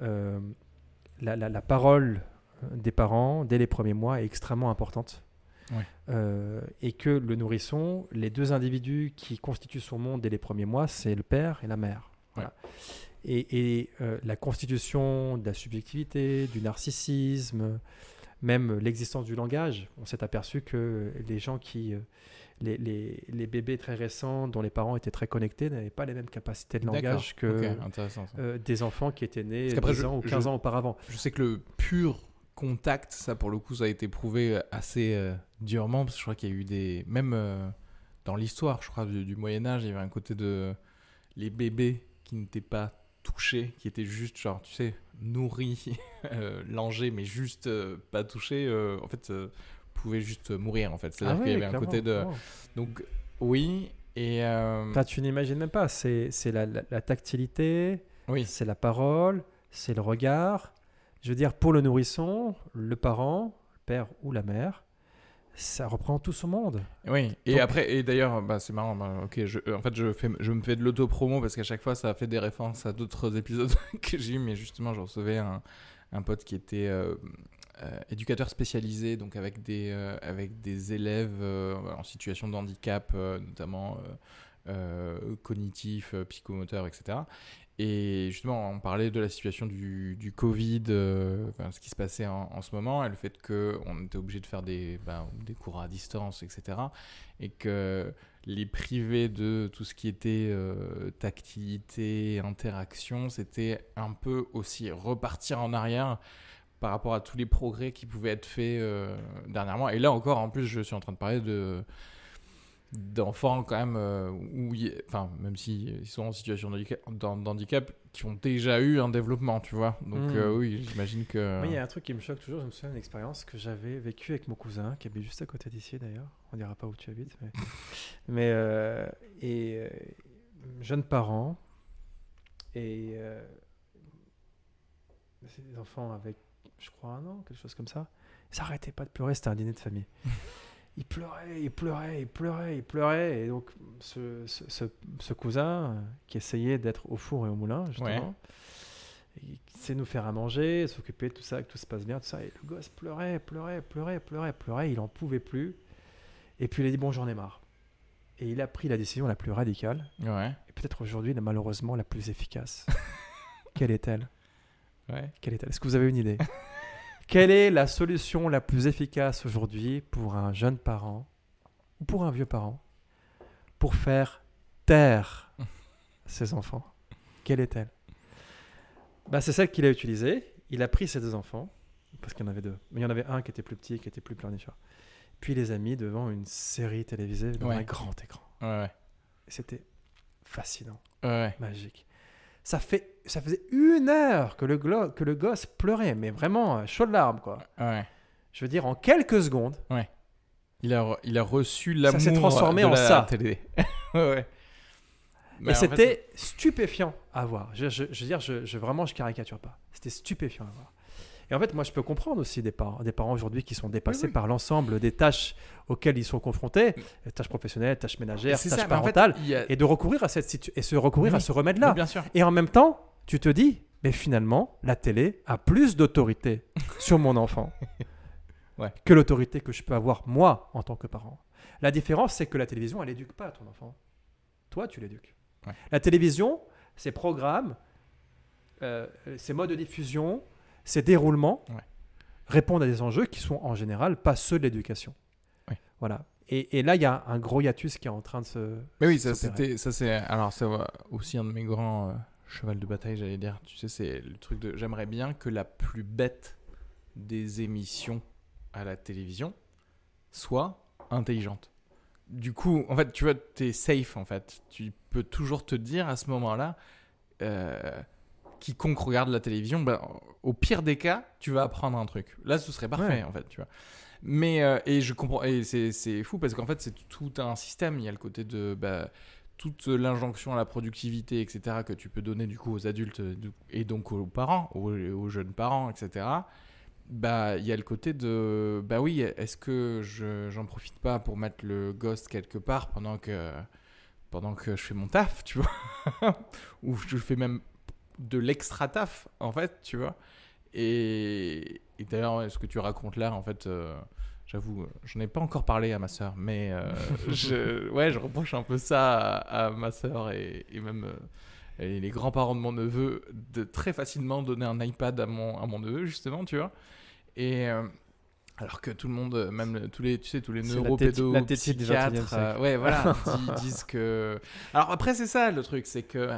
euh, la, la- la parole des parents dès les premiers mois est extrêmement importante. Euh, et que le nourrisson les deux individus qui constituent son monde dès les premiers mois c'est le père et la mère Voilà. et, et, euh, la constitution de la subjectivité du narcissisme même l'existence du langage. On s'est aperçu que les gens qui, les, les, les bébés très récents dont les parents étaient très connectés n'avaient pas les mêmes capacités de langage que euh, des enfants qui étaient nés Parce qu'après, 10 je- ans ou je- 15 ans auparavant. Je sais que le pur contact, ça pour le coup, ça a été prouvé assez euh, durement, parce que je crois qu'il y a eu des... Même euh, dans l'histoire, je crois, du, du Moyen-Âge, il y avait un côté de... Les bébés qui n'étaient pas touchés, qui étaient juste, genre, tu sais, nourris, [laughs] euh, langés, mais juste euh, pas touchés, euh, en fait, pouvaient juste mourir, en fait. C'est-à-dire Ah qu'il y oui, avait un côté de... Donc, oui, et... euh, Enfin, tu n'imagines même pas, c'est la, la- la tactilité, Oui, c'est la parole, c'est le regard. Je veux dire, pour le nourrisson, le parent, le père ou la mère, ça reprend tout son monde. Oui, et Donc- après, et d'ailleurs, bah, c'est marrant, bah, ok, je, en fait, je, fais, je me fais de l'auto-promo parce qu'à chaque fois, ça fait des références à d'autres [laughs] épisodes que j'ai eu, mais justement, je recevais un, un pote qui était euh, éducateur spécialisé, donc avec des, euh, avec des élèves euh, en situation de handicap, euh, notamment euh, euh, cognitif, euh, psychomoteur, etc. Et justement, on parlait de la situation du, du Covid, euh, ce qui se passait en, ce moment, et le fait qu'on était obligé de faire des, ben, des cours à distance, etc. Et que les privés de tout ce qui était euh, tactilité, interaction, c'était un peu aussi repartir en arrière par rapport à tous les progrès qui pouvaient être faits euh, dernièrement. Et là encore, en plus, je suis en train de parler de d'enfants quand même euh, où il y enfin même s'ils sont en situation d'handicap, d'han- d'handicap qui ont déjà eu un développement tu vois donc Mm. euh, oui j'imagine que Moi, il y a un truc qui me choque toujours. Je me souviens d'une expérience que j'avais vécue avec mon cousin, qui habite juste à côté d'ici d'ailleurs. On dira pas où tu habites, mais. [laughs] mais euh, et euh, jeunes parents. Et. euh, c'est des enfants avec, je crois, un an, quelque chose comme ça. Ils s'arrêtaient pas de pleurer, c'était un dîner de famille. [laughs] Ils pleuraient, ils pleuraient, ils pleuraient, ils pleuraient. Et donc, ce, ce, ce- ce cousin euh, qui essayait d'être au four et au moulin, justement, il sait nous faire à manger, s'occuper de tout ça, que tout se passe bien, tout ça. Et le gosse pleurait, pleurait, pleurait, pleurait, pleurait. Il en pouvait plus. Et puis il a dit Bon, j'en ai marre. Et il a pris la décision la plus radicale, ouais et peut-être aujourd'hui, la- malheureusement, la plus efficace. [laughs] Quelle est-elle? Ouais Quelle est-elle? Est-ce que vous avez une idée? [laughs] Quelle est la solution la plus efficace aujourd'hui pour un jeune parent ou pour un vieux parent pour faire taire [laughs] ses enfants? Quelle est-elle? Bah, C'est celle qu'il a utilisée. Il a pris ses deux enfants, parce qu'il y en avait deux. Mais il y en avait un qui était plus petit, qui était plus pleurnichard. Puis il les a mis devant une série télévisée, Ouais. un grand écran. ouais c'était fascinant ouais magique. Ça, fait, ça faisait une heure que le, glo- que le gosse pleurait, mais vraiment euh, chaud de larmes, quoi. ouais Je veux dire, en quelques secondes, il a il a reçu l'amour s'est transformé de en la ça. télé [laughs] ouais ouais Mais et fait, c'était stupéfiant à voir. Je, je- je veux dire, je, je- vraiment, je caricature pas. C'était stupéfiant à voir. Et en fait, moi, je peux comprendre aussi des parents, des parents aujourd'hui qui sont dépassés Oui, oui. par l'ensemble des tâches auxquelles ils sont confrontés, les tâches professionnelles, tâches ménagères, tâches ça, mais en fait, parentales, a- et de recourir à cette situ- et se recourir Oui. à ce remède Mais là. bien sûr Et en même temps, tu te dis, mais finalement, la télé a plus d'autorité [laughs] sur mon enfant Ouais. que l'autorité que je peux avoir moi en tant que parent. La différence, c'est que la télévision, elle n'éduque pas ton enfant. Toi, tu l'éduques. Ouais. La télévision, ses programmes, euh, ses modes de diffusion, ses déroulements Ouais. répondent à des enjeux qui sont en général pas ceux de l'éducation. Ouais. Voilà. Et, et là, il y a un gros hiatus qui est en train de se. Mais oui, ça c'était, ça c'est, alors va aussi un de mes grands euh, chevals de bataille, j'allais dire. Tu sais, c'est le truc de, j'aimerais bien que la plus bête des émissions à la télévision soit intelligente. Du coup, en fait, tu vois, t'es safe en fait. Tu peux toujours te dire à ce moment-là, euh, quiconque regarde la télévision, ben, au pire des cas, tu vas apprendre un truc. Là, ce serait parfait Ouais. en fait, tu vois. Mais euh, et je comprends et c'est c'est fou parce qu'en fait c'est tout un système. Il y a le côté de bah, toute l'injonction à la productivité, etc. que tu peux donner du coup aux adultes euh, et donc aux parents, aux, aux jeunes parents, etc. Bah il y a le côté de bah oui est-ce que je j'en profite pas pour mettre le gosse quelque part pendant que pendant que je fais mon taf, tu vois, [laughs] ou je fais même de l'extra taf en fait, tu vois. Et, et d'ailleurs, ouais, ce que tu racontes là, en fait, euh, j'avoue, euh, j'en ai pas encore parlé à ma sœur, mais euh, [laughs] je, ouais, je reproche un peu ça à, à ma sœur et, et même euh, et les grands-parents de mon neveu de très facilement donner un iPad à mon, à mon neveu, justement, tu vois. Et, euh, Alors que tout le monde, euh, même tous les, tu sais, tous les 21e siècle. euh, ouais, voilà, [laughs] di- disent que. Alors après, c'est ça le truc, c'est que.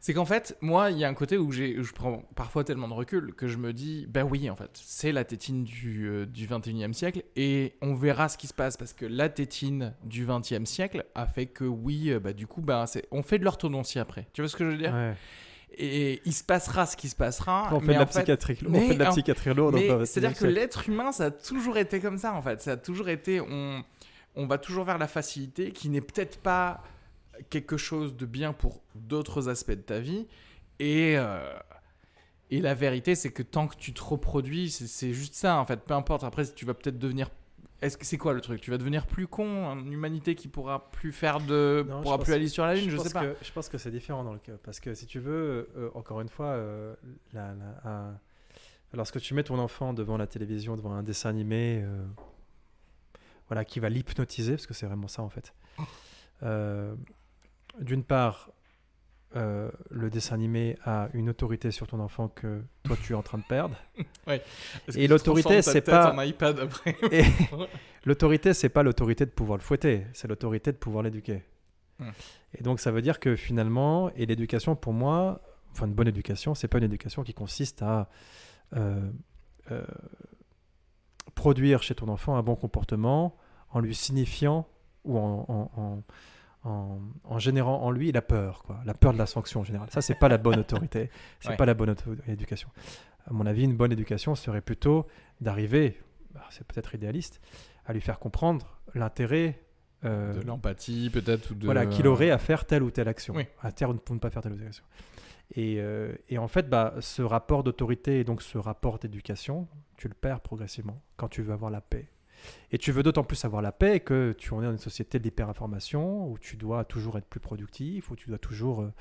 C'est qu'en fait, moi, il y a un côté où, je prends parfois tellement de recul que je me dis, ben oui, en fait, c'est la tétine du, euh, du 21e siècle et on verra ce qui se passe parce que la tétine du 20e siècle a fait que oui, euh, bah, du coup, bah, on fait de l'orthodontie après. Tu vois ce que je veux dire? Ouais. Et il se passera ce qui se passera. On fait mais de la fait- on mais fait de la psychiatrie lourde. c'est-à-dire que l'être humain, ça a toujours été comme ça, en fait. Ça a toujours été. On, on va toujours vers la facilité, qui n'est peut-être pas quelque chose de bien pour d'autres aspects de ta vie. Et. euh, et la vérité, c'est que tant que tu te reproduis, c'est- juste ça, en fait. Peu importe. Après, tu vas peut-être devenir. Est-ce que c'est quoi le truc? Tu vas devenir plus con, une humanité qui pourra plus faire de, Non, je pourra pense- plus aller sur la lune, je, pense sais pas. que- je pense que c'est différent dans le cas. Parce que si tu veux, euh, encore une fois, euh, la- la- un- lorsque tu mets ton enfant devant la télévision, devant un dessin animé, voilà, qui va l'hypnotiser, parce que c'est vraiment ça en fait. Euh, D'une part, euh, le dessin animé a une autorité sur ton enfant que toi tu es en train de perdre. [laughs] Que Et l'autorité, c'est pas- [laughs] l'autorité, c'est pas l'autorité de pouvoir le fouetter, c'est l'autorité de pouvoir l'éduquer. Et donc ça veut dire que finalement, et l'éducation pour moi, enfin une bonne éducation, c'est pas une éducation qui consiste à euh, euh, produire chez ton enfant un bon comportement en lui signifiant ou en, en- en- en- en générant en lui la peur, quoi, la peur de la sanction en général. Ça, c'est pas la bonne autorité, [laughs] c'est Ouais. pas la bonne éducation. À mon avis, une bonne éducation serait plutôt d'arriver, c'est peut-être idéaliste, à lui faire comprendre l'intérêt euh, De l'empathie, peut-être, ou de. voilà, qu'il aurait à faire telle ou telle action, Oui. à terre pour ne pas faire telle ou telle action. Et, euh, et en fait, bah, ce rapport d'autorité et donc ce rapport d'éducation, tu le perds progressivement quand tu veux avoir la paix. Et tu veux d'autant plus avoir la paix que tu en es dans une société d'hyperinformation où tu dois toujours être plus productif, où tu dois toujours euh,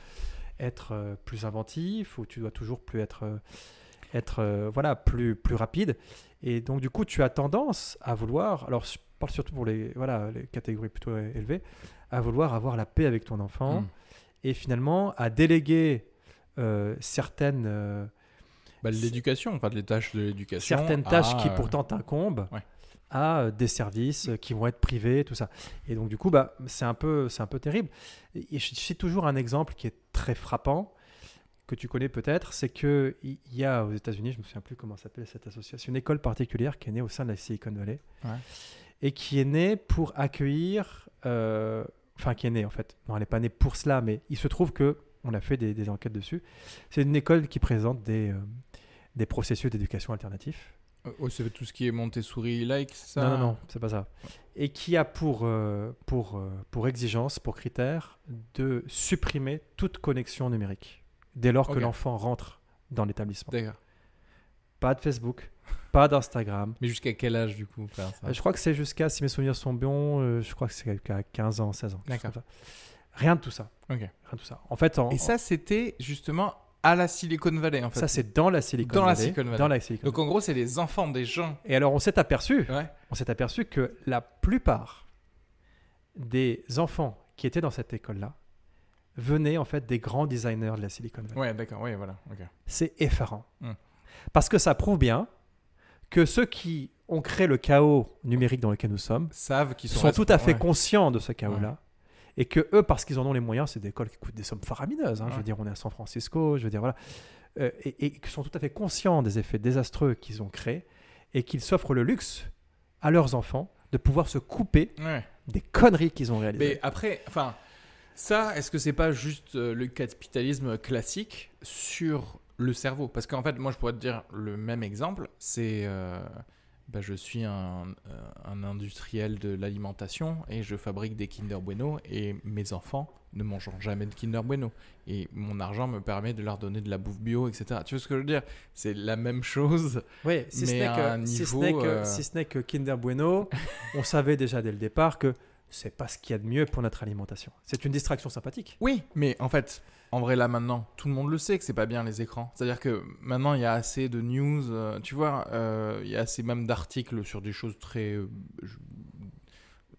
être euh, plus inventif, où tu dois toujours plus être, euh, être voilà, plus, plus rapide. Et donc, du coup, tu as tendance à vouloir, alors je parle surtout pour les, voilà, les catégories plutôt élevées, à vouloir avoir la paix avec ton enfant Mm. et finalement à déléguer euh, certaines, euh, Bah, de l'éducation, enfin les tâches de l'éducation. certaines tâches à, qui pourtant t'incombent ouais. À euh, des services euh, qui vont être privés, tout ça. Et donc du coup, bah, c'est un peu, c'est un peu terrible. Et je cite toujours un exemple qui est très frappant que tu connais peut-être, c'est que il y a aux États-Unis, je me souviens plus comment s'appelle cette association, une école particulière qui est née au sein de la Silicon Valley Ouais. et qui est née pour accueillir, euh, enfin qui est née en fait, non elle n'est pas née pour cela, mais il se trouve que on a fait des, des enquêtes dessus. C'est une école qui présente des, euh, des processus d'éducation alternatifs. Oh, c'est tout ce qui est Montessori-like, c'est ça Non, non, non, c'est pas ça. Et qui a pour, euh, pour, euh, pour exigence, pour critère, de supprimer toute connexion numérique dès lors que l'enfant rentre dans l'établissement. D'accord. Pas de Facebook, pas d'Instagram. Mais jusqu'à quel âge, du coup, faire ça? Euh, Je crois que c'est jusqu'à, si mes souvenirs sont bons, euh, je crois que c'est jusqu'à 15 ans, 16 ans. D'accord. Rien de tout ça. Ok. Rien de tout ça. En fait, en- Et ça, c'était justement à la Silicon Valley, en fait. ça c'est dans la Silicon Dans la Valley. Silicon Valley. Dans la Silicon Donc, en gros, c'est les enfants des gens. Valley. Et alors, on s'est aperçu, Ouais. on s'est aperçu que la plupart des enfants qui étaient dans cette école-là venaient en fait des grands designers de la Silicon Valley. Ouais, d'accord, ouais, voilà. C'est effarant. Hmm. Parce que ça prouve bien que ceux qui ont créé le chaos numérique dans lequel nous sommes Savent qu'ils sont, sont, tout à fait ouais. conscients de ce chaos-là. Et que eux, parce qu'ils en ont les moyens, c'est des écoles qui coûtent des sommes faramineuses. hein. Je veux dire, on est à San Francisco, je veux dire, voilà. Euh, et, et qui sont tout à fait conscients des effets désastreux qu'ils ont créés et qu'ils s'offrent le luxe à leurs enfants de pouvoir se couper Ouais. des conneries qu'ils ont réalisées. Mais après, enfin, ça, est-ce que c'est pas juste euh, le capitalisme classique sur le cerveau? Parce qu'en fait, moi, je pourrais te dire le même exemple. C'est, euh, bah, je suis un, euh, un industriel de l'alimentation et je fabrique des Kinder Bueno et mes enfants ne mangeront jamais de Kinder Bueno. Et mon argent me permet de leur donner de la bouffe bio, etc. Tu vois ce que je veux dire? C'est la même chose. Oui, si, ce mais n'est à un que, si, ce que, euh, ce n'est que Kinder Bueno, [laughs] on savait déjà dès le départ que c'est pas ce qu'il y a de mieux pour notre alimentation. C'est une distraction sympathique. Oui, mais en fait, en vrai, là maintenant, tout le monde le sait que c'est pas bien les écrans. C'est-à-dire que maintenant, il y a assez de news, euh, tu vois, euh, il y a assez même d'articles sur des choses très euh,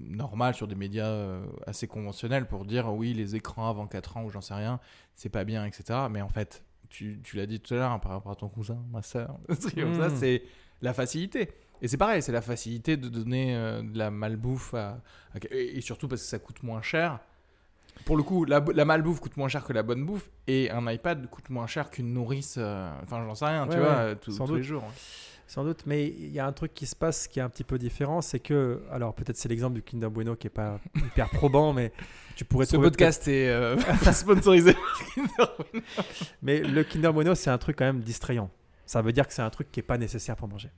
normales, sur des médias assez conventionnels pour dire oui, les écrans avant 4 ans ou j'en sais rien, c'est pas bien, etc. Mais en fait, tu, tu l'as dit tout à l'heure hein, par rapport à ton cousin, ma soeur, [laughs] ça, Mm. c'est la facilité. Et c'est pareil, c'est la facilité de donner de la malbouffe à, à- et surtout parce que ça coûte moins cher. Pour le coup, la, la malbouffe coûte moins cher que la bonne bouffe et un iPad coûte moins cher qu'une nourrice. euh, Enfin, j'en sais rien, tu Ouais, vois, ouais, sans tous doute. les jours. hein. Sans doute, mais il y a un truc qui se passe qui est un petit peu différent, c'est que, alors peut-être c'est l'exemple du Kinder Bueno qui est pas [laughs] hyper probant, mais tu pourrais Ce trouver podcast est euh, [laughs] sponsorisé. peut-être- [laughs] Mais le Kinder Bueno, c'est un truc quand même distrayant. Ça veut dire que c'est un truc qui est pas nécessaire pour manger,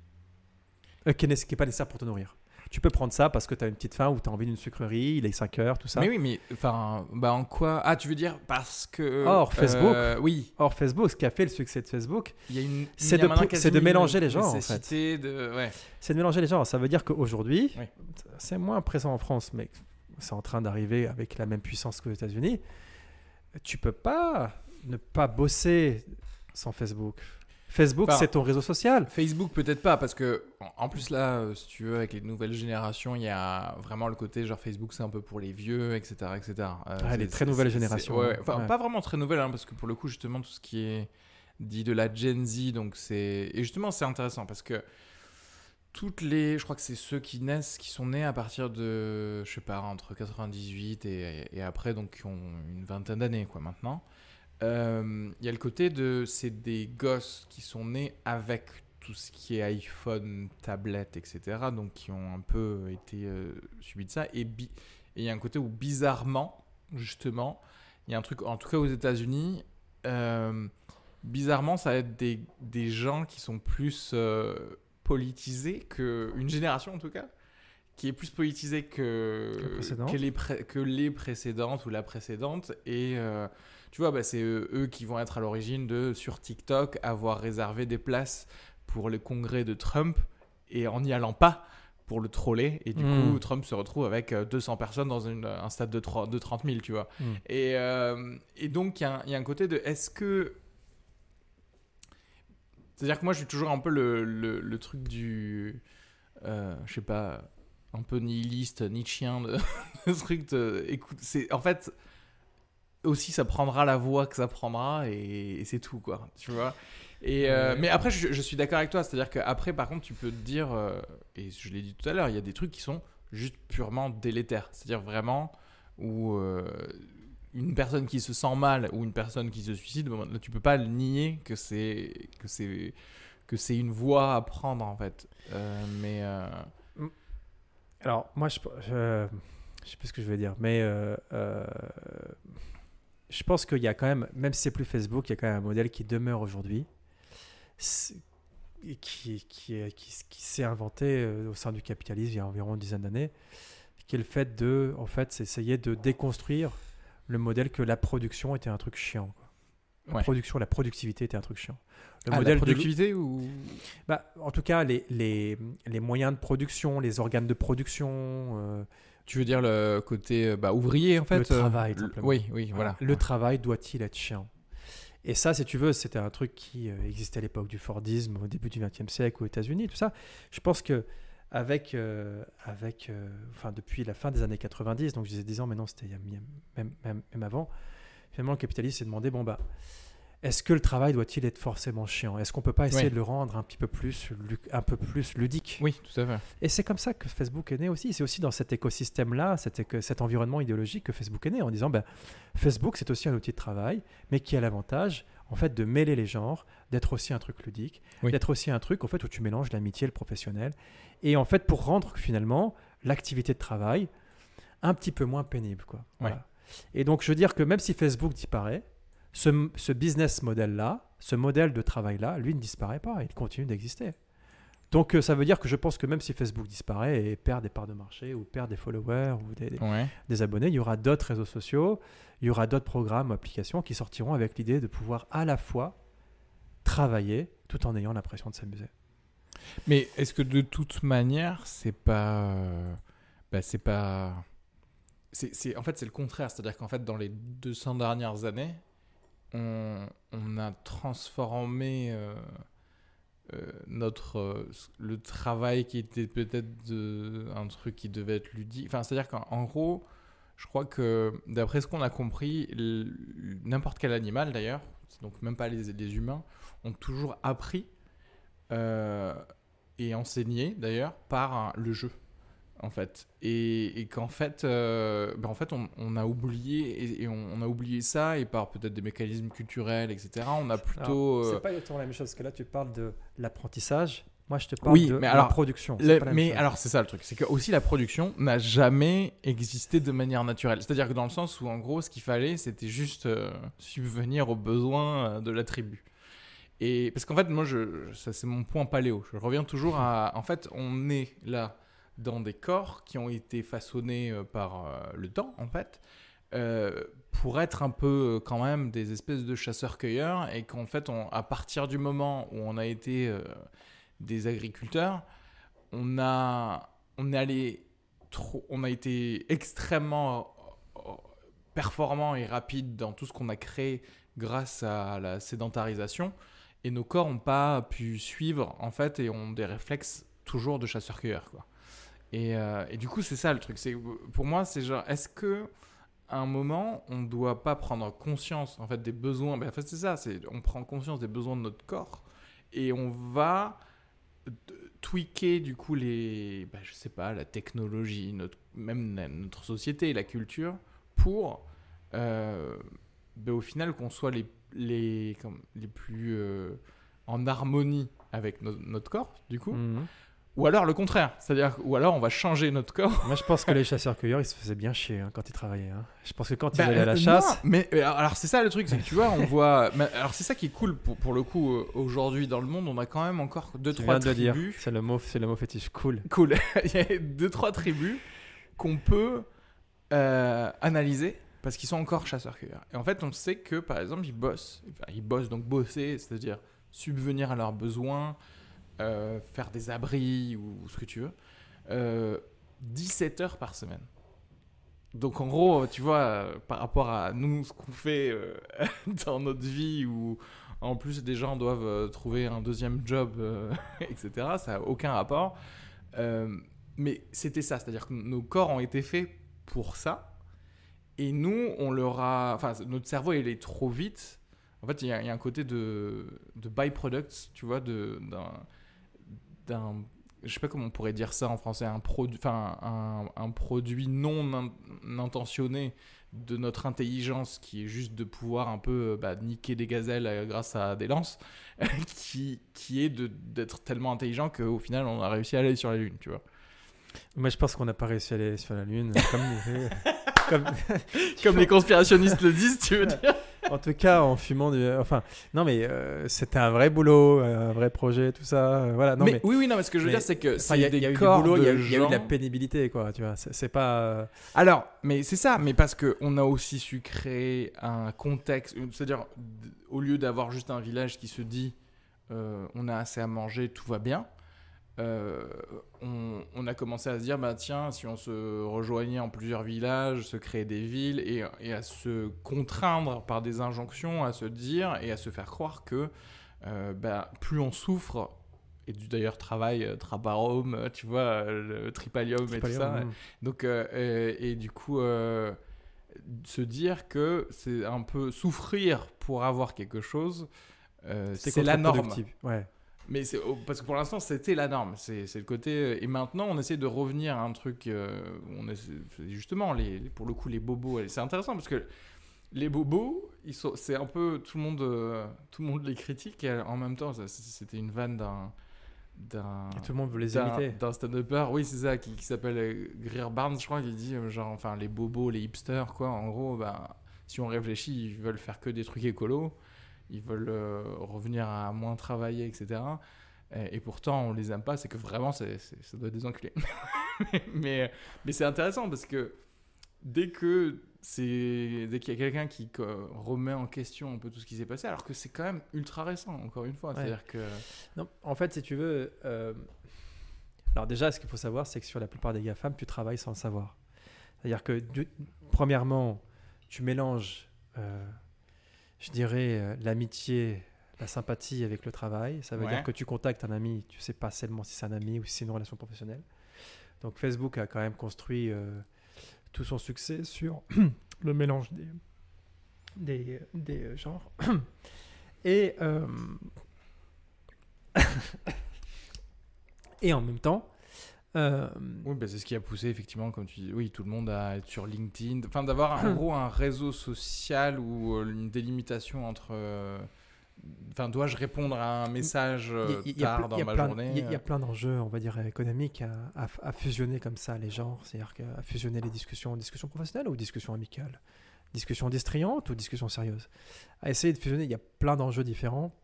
Euh, qui, est, né- qui est pas nécessaire pour te nourrir. Tu peux prendre ça parce que tu as une petite faim ou tu as envie d'une sucrerie, il est 5 heures, tout ça. Mais oui, mais enfin, bah en quoi? Ah, tu veux dire parce que. Or, Facebook. euh, oui, Or, Facebook, ce qui a fait le succès de Facebook. C'est de de mélanger les gens, en fait. nécessité De... Ouais. c'est de mélanger les genres. Ça veut dire qu'aujourd'hui, Oui. c'est moins présent en France, mais c'est en train d'arriver avec la même puissance qu'aux États-Unis. Tu peux pas ne pas bosser sans Facebook. Facebook, Enfin, c'est ton réseau social. Facebook peut-être pas parce que en- plus là, euh, si tu veux, avec les nouvelles générations, il y a vraiment le côté genre Facebook c'est un peu pour les vieux, etc., etc. Euh, Ah, les très nouvelles générations, ouais, hein. Enfin, Ouais. pas vraiment très nouvelles hein, parce que pour le coup justement tout ce qui est dit de la Gen Z, donc c'est et justement c'est intéressant parce que toutes les, je crois que c'est ceux qui naissent, qui sont nés à partir de, je sais pas, entre 98 et, et après, donc qui ont une vingtaine d'années, quoi, maintenant. Euh, Il y a le côté de, c'est des gosses qui sont nés avec tout ce qui est iPhone, tablette, etc. Donc qui ont un peu été euh, subis de ça. Et il y a un côté où bizarrement, justement, il y a un truc, en tout cas aux États-Unis, euh, bizarrement, ça va être des, des gens qui sont plus euh, politisés que une génération en tout cas, qui est plus politisée que les, pré- que les précédentes ou la précédente. Et euh, tu vois, bah, c'est eux, eux qui vont être à l'origine de sur TikTok avoir réservé des places pour le congrès de Trump et en n'y allant pas pour le troller. Et du coup, Trump se retrouve avec euh, 200 personnes dans une- un stade de, 30 de 30 000, tu vois. Mm. Et, euh, et donc, il y, a un- il y a un côté de est-ce que. C'est-à-dire que moi, je suis toujours un peu le, le, le truc du. euh, je sais pas. Un peu nihiliste, nietzschéen, de, [laughs] de truc de. Écoute, c'est. En fait. Aussi, ça prendra la voie que ça prendra et, et c'est tout, quoi. Tu vois et euh. Mais après, je, je suis d'accord avec toi. C'est-à-dire qu'après, par contre, tu peux te dire. euh, et je l'ai dit tout à l'heure, il y a des trucs qui sont juste purement délétères. C'est-à-dire vraiment où euh, une personne qui se sent mal ou une personne qui se suicide, bon, là, tu peux pas le nier que c'est que c'est que c'est une voie à prendre en fait. Mais Alors, moi, je, je, je sais plus ce que je vais dire, mais je pense qu'il y a quand même, même si c'est plus Facebook, il y a quand même un modèle qui demeure aujourd'hui, qui, qui, est- qui, qui s'est inventé euh, au sein du capitalisme il y a environ une dizaine d'années, qui est le fait de, en fait, essayer de déconstruire le modèle que la production était un truc chiant. quoi. La Ouais. production, la productivité était un truc chiant. Le ah, la modèle de- productivité ou bah, en tout cas, les, les, les moyens de production, les organes de production, euh, tu veux dire le côté euh, bah, ouvrier en fait Le travail, euh, simplement. Oui, oui, voilà. Le travail doit-il être chiant? Et ça, si tu veux, c'était un truc qui euh, existait à l'époque du Fordisme, au début du XXe siècle, aux États-Unis, tout ça. Je pense que avec, euh, avec euh, enfin, depuis la fin des années 90, donc je disais 10 ans, mais non, c'était même, même, même avant, finalement, le capitalisme s'est demandé, bon, bah, est-ce que le travail doit-il être forcément chiant? Est-ce qu'on peut pas essayer de le rendre un petit peu plus, lu- un peu plus ludique? Oui, tout à fait. et c'est comme ça que Facebook est né aussi. C'est aussi dans cet écosystème-là, cet, éco- cet environnement idéologique que Facebook est né, en disant ben, Facebook, c'est aussi un outil de travail, mais qui a l'avantage en fait de mêler les genres, d'être aussi un truc ludique, Oui. d'être aussi un truc en fait où tu mélanges l'amitié et le professionnel. Et en fait, pour rendre finalement l'activité de travail un petit peu moins pénible. Quoi. Voilà. Et donc, je veux dire que même si Facebook disparaît, ce, ce business model-là, ce modèle de travail-là, lui ne disparaît pas, il continue d'exister. Donc euh, ça veut dire que je pense que même si Facebook disparaît et perd des parts de marché ou perd des followers ou des, des- Ouais. des abonnés, il y aura d'autres réseaux sociaux, il y aura d'autres programmes, applications qui sortiront avec l'idée de pouvoir à la fois travailler tout en ayant l'impression de s'amuser. Mais est-ce que de toute manière, c'est pas. euh, bah, c'est pas. C'est- en fait, c'est le contraire. C'est-à-dire qu'en fait, dans les 200 dernières années, on, a transformé euh, euh, notre, euh, le travail qui était peut-être un truc qui devait être ludique. Enfin, c'est-à-dire qu'en en gros, je crois que d'après ce qu'on a compris, n'importe quel animal d'ailleurs, donc même pas les, humains, ont toujours appris et enseigné d'ailleurs par le jeu en fait et, et qu'en fait euh, ben, en fait on, on a oublié et, et on, on a oublié ça et par peut-être des mécanismes culturels etc on a plutôt euh, C'est pas exactement la même chose, parce que là, tu parles de l'apprentissage. Moi, je te parle Oui, de mais la alors, production. Le- pas la mais chose. alors c'est ça le truc, c'est que aussi la production n'a jamais existé de manière naturelle. C'est-à-dire que dans le sens où en gros ce qu'il fallait c'était juste euh, subvenir aux besoins de la tribu. Et parce qu'en fait moi je- ça c'est mon point paléo. Je reviens toujours à en fait on est là dans des corps qui ont été façonnés euh, par euh, le temps en fait. euh, pour être un peu quand même des espèces de chasseurs-cueilleurs et qu'en fait à partir du moment où on a été des agriculteurs, on a, on est allé on a été extrêmement performant et rapide dans tout ce qu'on a créé grâce à la sédentarisation et nos corps n'ont pas pu suivre en fait et ont des réflexes toujours de chasseurs-cueilleurs quoi. Et, euh, et du coup c'est ça le truc, c'est pour moi c'est genre est-ce que à un moment on doit pas prendre conscience en fait des besoins, ben, en fait c'est ça, on prend conscience des besoins de notre corps et on va tweaker du coup les bah, je sais pas la technologie notre même notre société la culture pour euh, bah, au final qu'on soit les les les plus euh, en harmonie avec no- notre corps du coup. Mhm. Ou alors le contraire c'est-à-dire ou alors on va changer notre corps Moi, je pense que les chasseurs-cueilleurs, ils se faisaient bien chier hein, quand ils travaillaient. hein. Je pense que quand ils Bah, allaient à la euh, chasse, non, mais euh, alors c'est ça le truc, c'est que tu vois, on voit. [laughs] mais alors c'est ça qui est cool pour, pour le coup euh, aujourd'hui dans le monde, on a quand même encore deux tu trois viens de le dire, tribus. c'est le mot, c'est le mot fétiche. Cool. Cool. [laughs] Il y a deux trois tribus qu'on peut euh, analyser parce qu'ils sont encore chasseurs-cueilleurs. Et en fait, on sait que par exemple, ils bossent. Ils bossent donc bosser, c'est-à-dire subvenir à leurs besoins, euh, faire des abris ou ce que tu veux, euh, 17 heures par semaine. Donc en gros, tu vois, euh, par rapport à nous, ce qu'on fait euh, [laughs] dans notre vie, où en plus des gens doivent euh, trouver un deuxième job, euh, [laughs] etc., ça n'a aucun rapport. Euh, mais c'était ça, c'est-à-dire que nos corps ont été faits pour ça. Et nous, on leur a. Enfin, notre cerveau, il est trop vite. En fait, il y, a un côté de, de byproducts, tu vois, de- d'un. je sais pas comment on pourrait dire ça en français, un, produit enfin, un, un produit non in- intentionné de notre intelligence qui est juste de pouvoir un peu euh, bah, niquer des gazelles euh, grâce à des lances, [laughs] qui, qui est de- d'être tellement intelligent qu'au final on a réussi à aller sur la Lune, tu vois. Moi, je pense qu'on n'a pas réussi à aller sur la Lune. Comme, [laughs] comme- Comme les conspirationnistes le disent, tu veux dire en tout cas, en fumant du. Enfin, non, mais euh, c'était un vrai boulot, un vrai projet, tout ça. euh, voilà. Non, mais, mais. oui, oui, non, mais ce que je veux mais- dire, c'est que il y a, y eu du boulot, il y, a eu- il y a eu de la pénibilité, quoi. Tu vois, c'est pas. euh, Alors, mais c'est ça, mais parce qu'on a aussi su créer un contexte, c'est-à-dire au lieu d'avoir juste un village qui se dit euh, on a assez à manger, tout va bien, euh, on, on a commencé à se dire bah tiens, si on se rejoignait en plusieurs villages, se créer des villes et, et à se contraindre par des injonctions, à se dire et à se faire croire que euh, bah, plus on souffre, et du d'ailleurs travail, euh, traparome, euh, tu vois, euh, le tripalium et tout ça, hum. donc, et du coup, se dire que c'est un peu souffrir pour avoir quelque chose, euh, c'est la norme. Ouais. Mais c'est oh, parce que pour l'instant, c'était la norme. C'est le côté. euh, Et maintenant, on essaie de revenir à un truc. euh, on essaie- justement, les, pour le coup, les bobos. C'est intéressant parce que les bobos, ils sont. C'est un peu tout le monde. euh, tout le monde les critique. Et en même temps, c'était une vanne d'un. D'un tout le monde veut les imiter. d'un stand-upper, oui, c'est ça, qui, qui s'appelle euh, Greer Barnes, je crois, qui dit genre, enfin, les bobos, les hipsters, quoi. En gros, bah, si on réfléchit, ils veulent faire que des trucs écolos, ils veulent euh, revenir à moins travailler, etc. Et, et pourtant, on les aime pas, c'est que vraiment, c'est, c'est- ça doit être des enculés. [laughs] mais mais c'est intéressant parce que dès que c'est dès qu'il y a quelqu'un qui remet en question un peu tout ce qui s'est passé, alors que c'est quand même ultra récent, encore une fois. Ouais. C'est-à-dire que. Non, en fait, si tu veux. euh, Alors, déjà, ce qu'il faut savoir, c'est que sur la plupart des GAFAM, tu travailles sans le savoir. C'est-à-dire que, du- premièrement, tu mélanges, euh, je dirais, euh, l'amitié, la sympathie avec le travail. Ça veut Ouais. dire que tu contactes un ami, tu sais pas seulement si c'est un ami ou si c'est une relation professionnelle. Donc, Facebook a quand même construit euh, tout son succès sur [clears throat] le mélange des, des, des genres. [clears throat] Et, euh, [laughs] et en même temps, euh, Oui, bah, c'est ce qui a poussé effectivement, comme tu dis, oui, tout le monde à être sur LinkedIn, enfin d'avoir en [laughs] gros un réseau social ou euh, une délimitation entre. euh, Enfin, dois-je répondre à un message il y a- il y a tard dans il y a ma plein- journée Il y a- plein d'enjeux, on va dire, économiques à, à- à fusionner comme ça les genres, c'est-à-dire à fusionner les discussions, discussions professionnelles ou discussions amicales, discussions distrayantes ou discussions sérieuses? À essayer de fusionner, il y a plein d'enjeux différents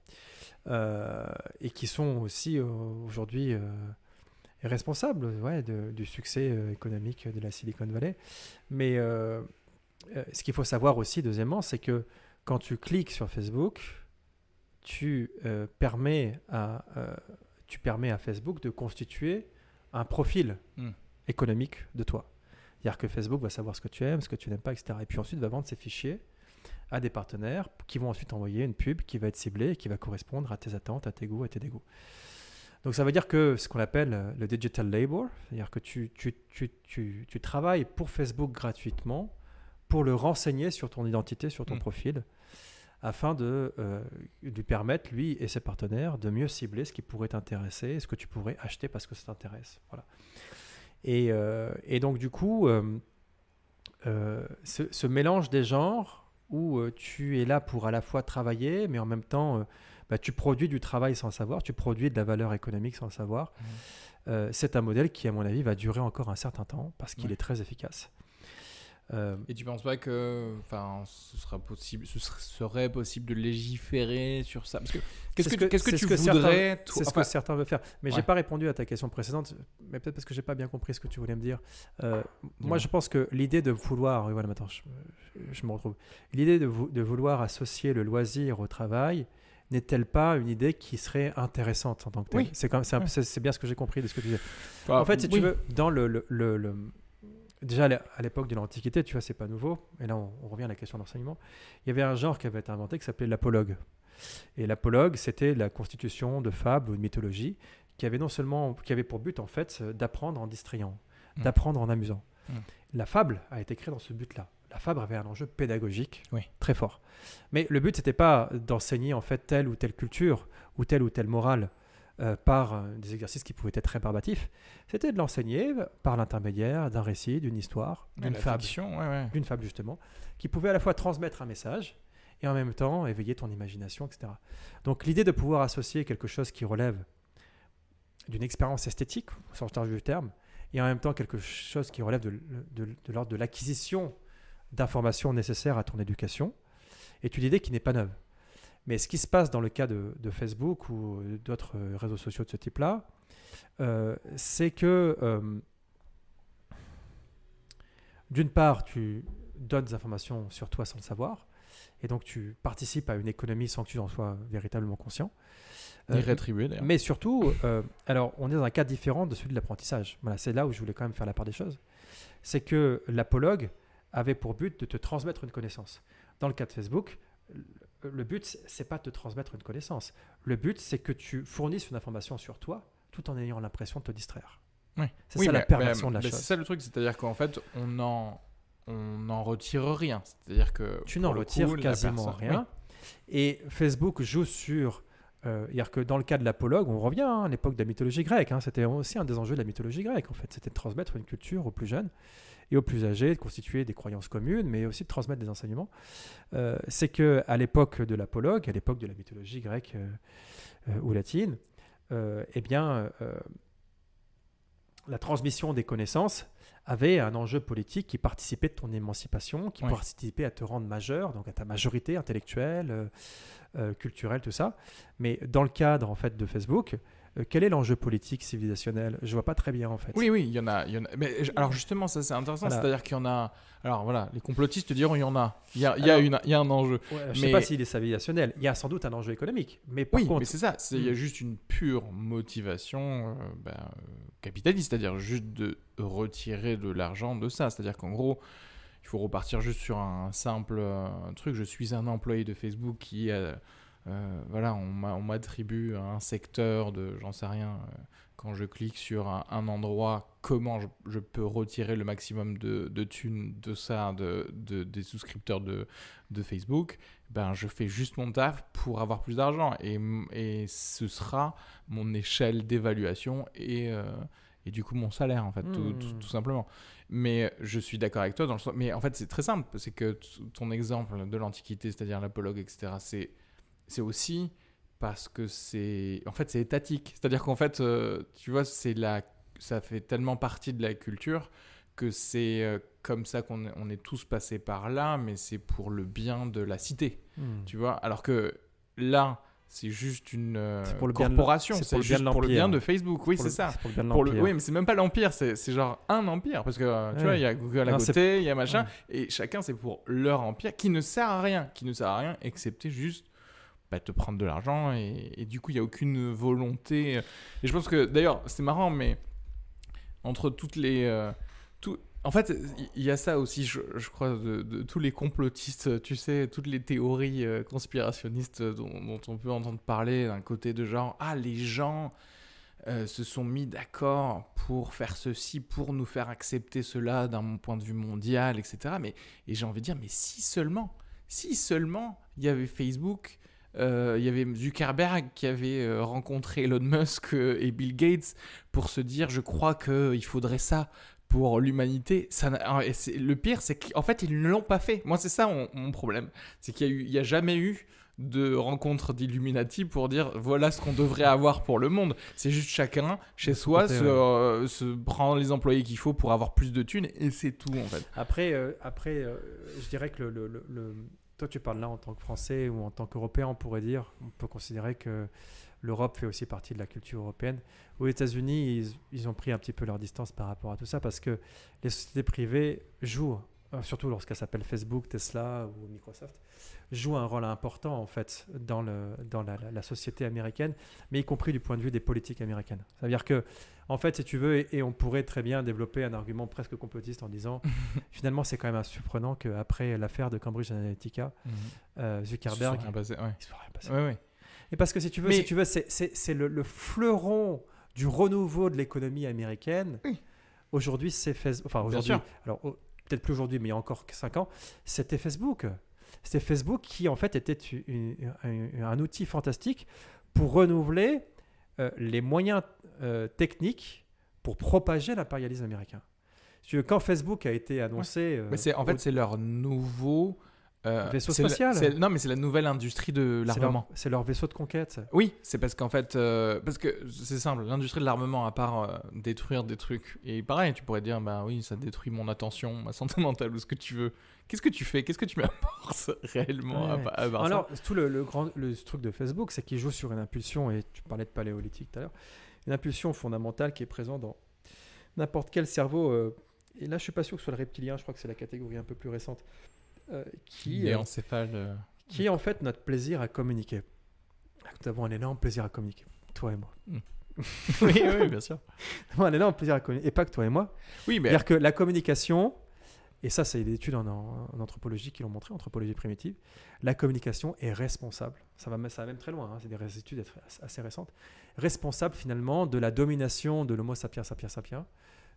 euh, et qui sont aussi euh, aujourd'hui euh, responsables ouais, de- du succès euh, économique de la Silicon Valley. Mais euh, euh, ce qu'il faut savoir aussi, deuxièmement, c'est que quand tu cliques sur Facebook, tu, euh, permets à, euh, tu permets à Facebook de constituer un profil Hmm. économique de toi. C'est-à-dire que Facebook va savoir ce que tu aimes, ce que tu n'aimes pas, etc. Et puis ensuite va vendre ses fichiers à des partenaires qui vont ensuite envoyer une pub qui va être ciblée et qui va correspondre à tes attentes, à tes goûts, à tes dégoûts. Donc ça veut dire que ce qu'on appelle euh, le digital labor, c'est-à-dire que tu, tu, tu, tu, tu travailles pour Facebook gratuitement pour le renseigner sur ton identité, sur ton Mm. profil, afin de euh, lui permettre, lui et ses partenaires, de mieux cibler ce qui pourrait t'intéresser, ce que tu pourrais acheter parce que ça t'intéresse. Voilà. Et, euh, et donc du coup, euh, ce, ce mélange des genres où tu es là pour à la fois travailler, mais en même temps, bah, tu produis du travail sans le savoir, tu produis de la valeur économique sans le savoir. Mhm. Euh, c'est un modèle qui, à mon avis, va durer encore un certain temps parce qu'il Ouais. est très efficace. Euh, Et tu penses pas que, enfin, ce sera possible, ce ser- serait possible de légiférer sur ça? Parce que qu'est-ce que, ce que- qu'est-ce que tu ce que certains- voudrais C'est ce enfin, que certains veulent faire. Mais j'ai ouais. pas répondu à ta question précédente, mais peut-être parce que j'ai pas bien compris ce que tu voulais me dire. Euh, moi, je pense que l'idée de vouloir, voilà, maintenant, je, je- je me retrouve. L'idée de vouloir associer le loisir au travail n'est-elle pas une idée qui serait intéressante en tant que telle Oui. C'est Ouais. bien ce que j'ai compris de ce que tu disais. enfin, en fait, si oui. tu veux, dans le, le- le- le- déjà à l'é- à l'époque de l'Antiquité, tu vois, c'est pas nouveau. Et là, on, on revient à la question d'enseignement. Il y avait un genre qui avait été inventé qui s'appelait l'apologue. Et l'apologue, c'était la constitution de fables ou de mythologies qui avait non seulement, qui avait pour but en fait d'apprendre en distrayant, Mm. d'apprendre en amusant. Mm. La fable a été créée dans ce but-là. La fable avait un enjeu pédagogique Oui. très fort. Mais le but, c'était pas d'enseigner en fait telle ou telle culture ou telle ou telle morale euh, par euh, des exercices qui pouvaient être rébarbatifs. C'était de l'enseigner par l'intermédiaire d'un récit, d'une histoire, d'une fable, fiction, ouais, ouais. d'une fable justement, qui pouvait à la fois transmettre un message et en même temps éveiller ton imagination, etc. Donc l'idée de pouvoir associer quelque chose qui relève d'une expérience esthétique, au sens large du terme, et en même temps quelque chose qui relève de, de- de l'ordre de l'acquisition d'informations nécessaires à ton éducation, est une idée qui n'est pas neuve. Mais ce qui se passe dans le cas de, de Facebook ou d'autres euh, réseaux sociaux de ce type-là, euh, c'est que euh, d'une part, tu donnes des informations sur toi sans le savoir, et donc tu participes à une économie sans que tu en sois véritablement conscient. Euh, rétribué d'ailleurs. mais surtout, alors on est dans un cas différent de celui de l'apprentissage. Voilà, c'est là où je voulais quand même faire la part des choses. C'est que l'apologue avait pour but de te transmettre une connaissance. Dans le cas de Facebook, le- but, c'est pas de te transmettre une connaissance. Le but, c'est que tu fournisses une information sur toi tout en ayant l'impression de te distraire. Ouais. C'est Oui, ça la perversion mais- de la mais chose. C'est ça le truc, c'est-à-dire qu'en fait, on n'en on n'en retire rien. C'est-à-dire que tu n'en retires coup, quasiment personne- rien. Et Facebook joue sur. euh, C'est-à-dire que dans le cas de l'apologue, on revient hein, à l'époque de la mythologie grecque. hein, C'était aussi un des enjeux de la mythologie grecque, en fait. C'était de transmettre une culture aux plus jeunes et aux plus âgés, de constituer des croyances communes, mais aussi de transmettre des enseignements. Euh, C'est que à l'époque de l'apologue, à l'époque de la mythologie grecque euh, euh, ou latine, eh bien, la transmission des connaissances avait un enjeu politique qui participait de ton émancipation, qui Ouais. participait à te rendre majeur, donc à ta majorité intellectuelle, euh, culturelle, tout ça. Mais dans le cadre en fait de Facebook, euh, quel est l'enjeu politique civilisationnel? Je vois pas très bien en fait. Oui, oui, il y en a. il y en a- Mais alors justement, ça c'est intéressant, Voilà. c'est-à-dire qu'il y en a. Alors voilà, les complotistes diront il y en a. Il y a, il y a, Alors- une, il y a un enjeu. Ouais, je Mais- sais pas s'il est civilisationnel. Il y a sans doute un enjeu économique. Mais par Oui, contre, mais c'est ça. Il y a Mm. juste une pure motivation euh, ben, euh, capitaliste, c'est-à-dire juste de retirer de l'argent de ça. C'est-à-dire qu'en gros, il faut repartir juste sur un simple euh, truc. Je suis un employé de Facebook qui, euh, euh, voilà, on m'a- on m'attribue un secteur de, j'en sais rien, quand je clique sur un, un endroit, comment je, je peux retirer le maximum de, de thunes de ça, de, de- des souscripteurs de, de Facebook, ben je fais juste mon taf pour avoir plus d'argent. Et, et ce sera mon échelle d'évaluation et, euh, et du coup mon salaire, en fait, tout, Hmm. tout- tout simplement. Mais je suis d'accord avec toi dans le sens. Mais en fait, c'est très simple. C'est que ton exemple de l'Antiquité, c'est-à-dire l'apologue, etc., c'est, c'est aussi parce que c'est. En fait, c'est étatique. C'est-à-dire qu'en fait, euh, tu vois, c'est la... ça fait tellement partie de la culture que c'est euh, comme ça qu'on est, on est tous passés par là, mais c'est pour le bien de la cité. Hmm. Tu vois? Alors que là, c'est juste une euh, C'est pour le corporation. c'est C'est pour juste pour le bien de Facebook. Oui, c'est ça. pour le bien de Pour le... Oui, mais c'est même pas l'empire, c'est c'est genre un empire. Parce que tu Ouais. vois, il y a Google à Non, c'est- côté, il y a machin. Ouais. Et chacun, c'est pour leur empire qui ne sert à rien. Qui ne sert à rien, excepté juste bah, te prendre de l'argent. Et, du coup, il n'y a aucune volonté. Et je pense que, d'ailleurs, c'est marrant, mais entre toutes les. euh, tout... En fait, il y a ça aussi, je, je crois, de, tous les complotistes, tu sais, toutes les théories euh, conspirationnistes dont, on peut entendre parler d'un côté de genre, ah, les gens euh, se sont mis d'accord pour faire ceci, pour nous faire accepter cela d'un point de vue mondial, etc. Mais, et j'ai envie de dire, mais si seulement, si seulement il y avait Facebook, il y avait Zuckerberg qui avait euh, rencontré Elon Musk euh, et Bill Gates pour se dire, je crois qu'il faudrait ça pour l'humanité. Ça, le pire, c'est qu'en fait, ils ne l'ont pas fait. Moi, c'est ça mon, mon problème. C'est qu'il y a jamais eu de rencontre d'Illuminati pour dire voilà ce qu'on devrait avoir pour le monde. C'est juste chacun chez soi côté, se, ouais. euh, se prend les employés qu'il faut pour avoir plus de thunes et c'est tout en fait. Après, euh, après euh, je dirais que le, le- le- le- toi, tu parles là en tant que Français ou en tant qu'Européen, on pourrait dire, on peut considérer que l'Europe fait aussi partie de la culture européenne. Aux États-Unis, ils, ont pris un petit peu leur distance par rapport à tout ça parce que les sociétés privées jouent, surtout lorsqu'elles s'appellent Facebook, Tesla ou Microsoft, jouent un rôle important en fait dans, le, dans la, la- la société américaine, mais y compris du point de vue des politiques américaines. C'est-à-dire que, en fait, si tu veux, et, et on pourrait très bien développer un argument presque complotiste en disant, [laughs] finalement, c'est quand même surprenant qu'après l'affaire de Cambridge Analytica, euh, Zuckerberg, se sont rien passé, ouais. il se soit rien passé. Ouais, ouais. Et parce que si tu veux, Mais- si tu veux, c'est, le, le fleuron du renouveau de l'économie américaine. Oui. Aujourd'hui, c'est Facebook. Enfin, aujourd'hui, alors peut-être plus aujourd'hui, mais il y a encore 5 ans, c'était Facebook. C'était Facebook qui, en fait, était une- un, un outil fantastique pour renouveler euh, les moyens euh, techniques pour propager l'impérialisme américain. Quand Facebook a été annoncé. euh, Mais en fait c'est leur nouveau euh, Vaisseau la- spatial. non mais c'est la nouvelle industrie de l'armement. c'est leur vaisseau de conquête. Oui, c'est parce qu'en fait, euh, parce que c'est simple, l'industrie de l'armement, à part euh, détruire des trucs, et pareil, tu pourrais dire, bah oui, ça détruit mon attention, ma santé [laughs] mentale, ou ce que tu veux. Qu'est-ce que tu fais? Qu'est-ce que tu m'apportes réellement à Ouais. à Alors, tout le, le grand le truc de Facebook, c'est qu'il joue sur une impulsion, et tu parlais de paléolithique tout à l'heure, une impulsion fondamentale qui est présente dans n'importe quel cerveau. euh, et là, je suis pas sûr que ce soit le reptilien, je crois que c'est la catégorie un peu plus récente, qui, Les euh, euh, qui est en fait notre plaisir à communiquer. Nous avons un énorme plaisir à communiquer, toi et moi. [laughs] oui, oui, bien sûr. Un énorme plaisir à communiquer, et pas que toi et moi. Oui, mais C'est-à-dire que la communication, et ça, c'est des études en, anthropologie qui l'ont montré, anthropologie primitive, la communication est responsable. Ça va, ça va même très loin, hein, c'est des études assez- assez récentes. Responsable finalement de la domination de l'Homo sapiens sapiens sapiens,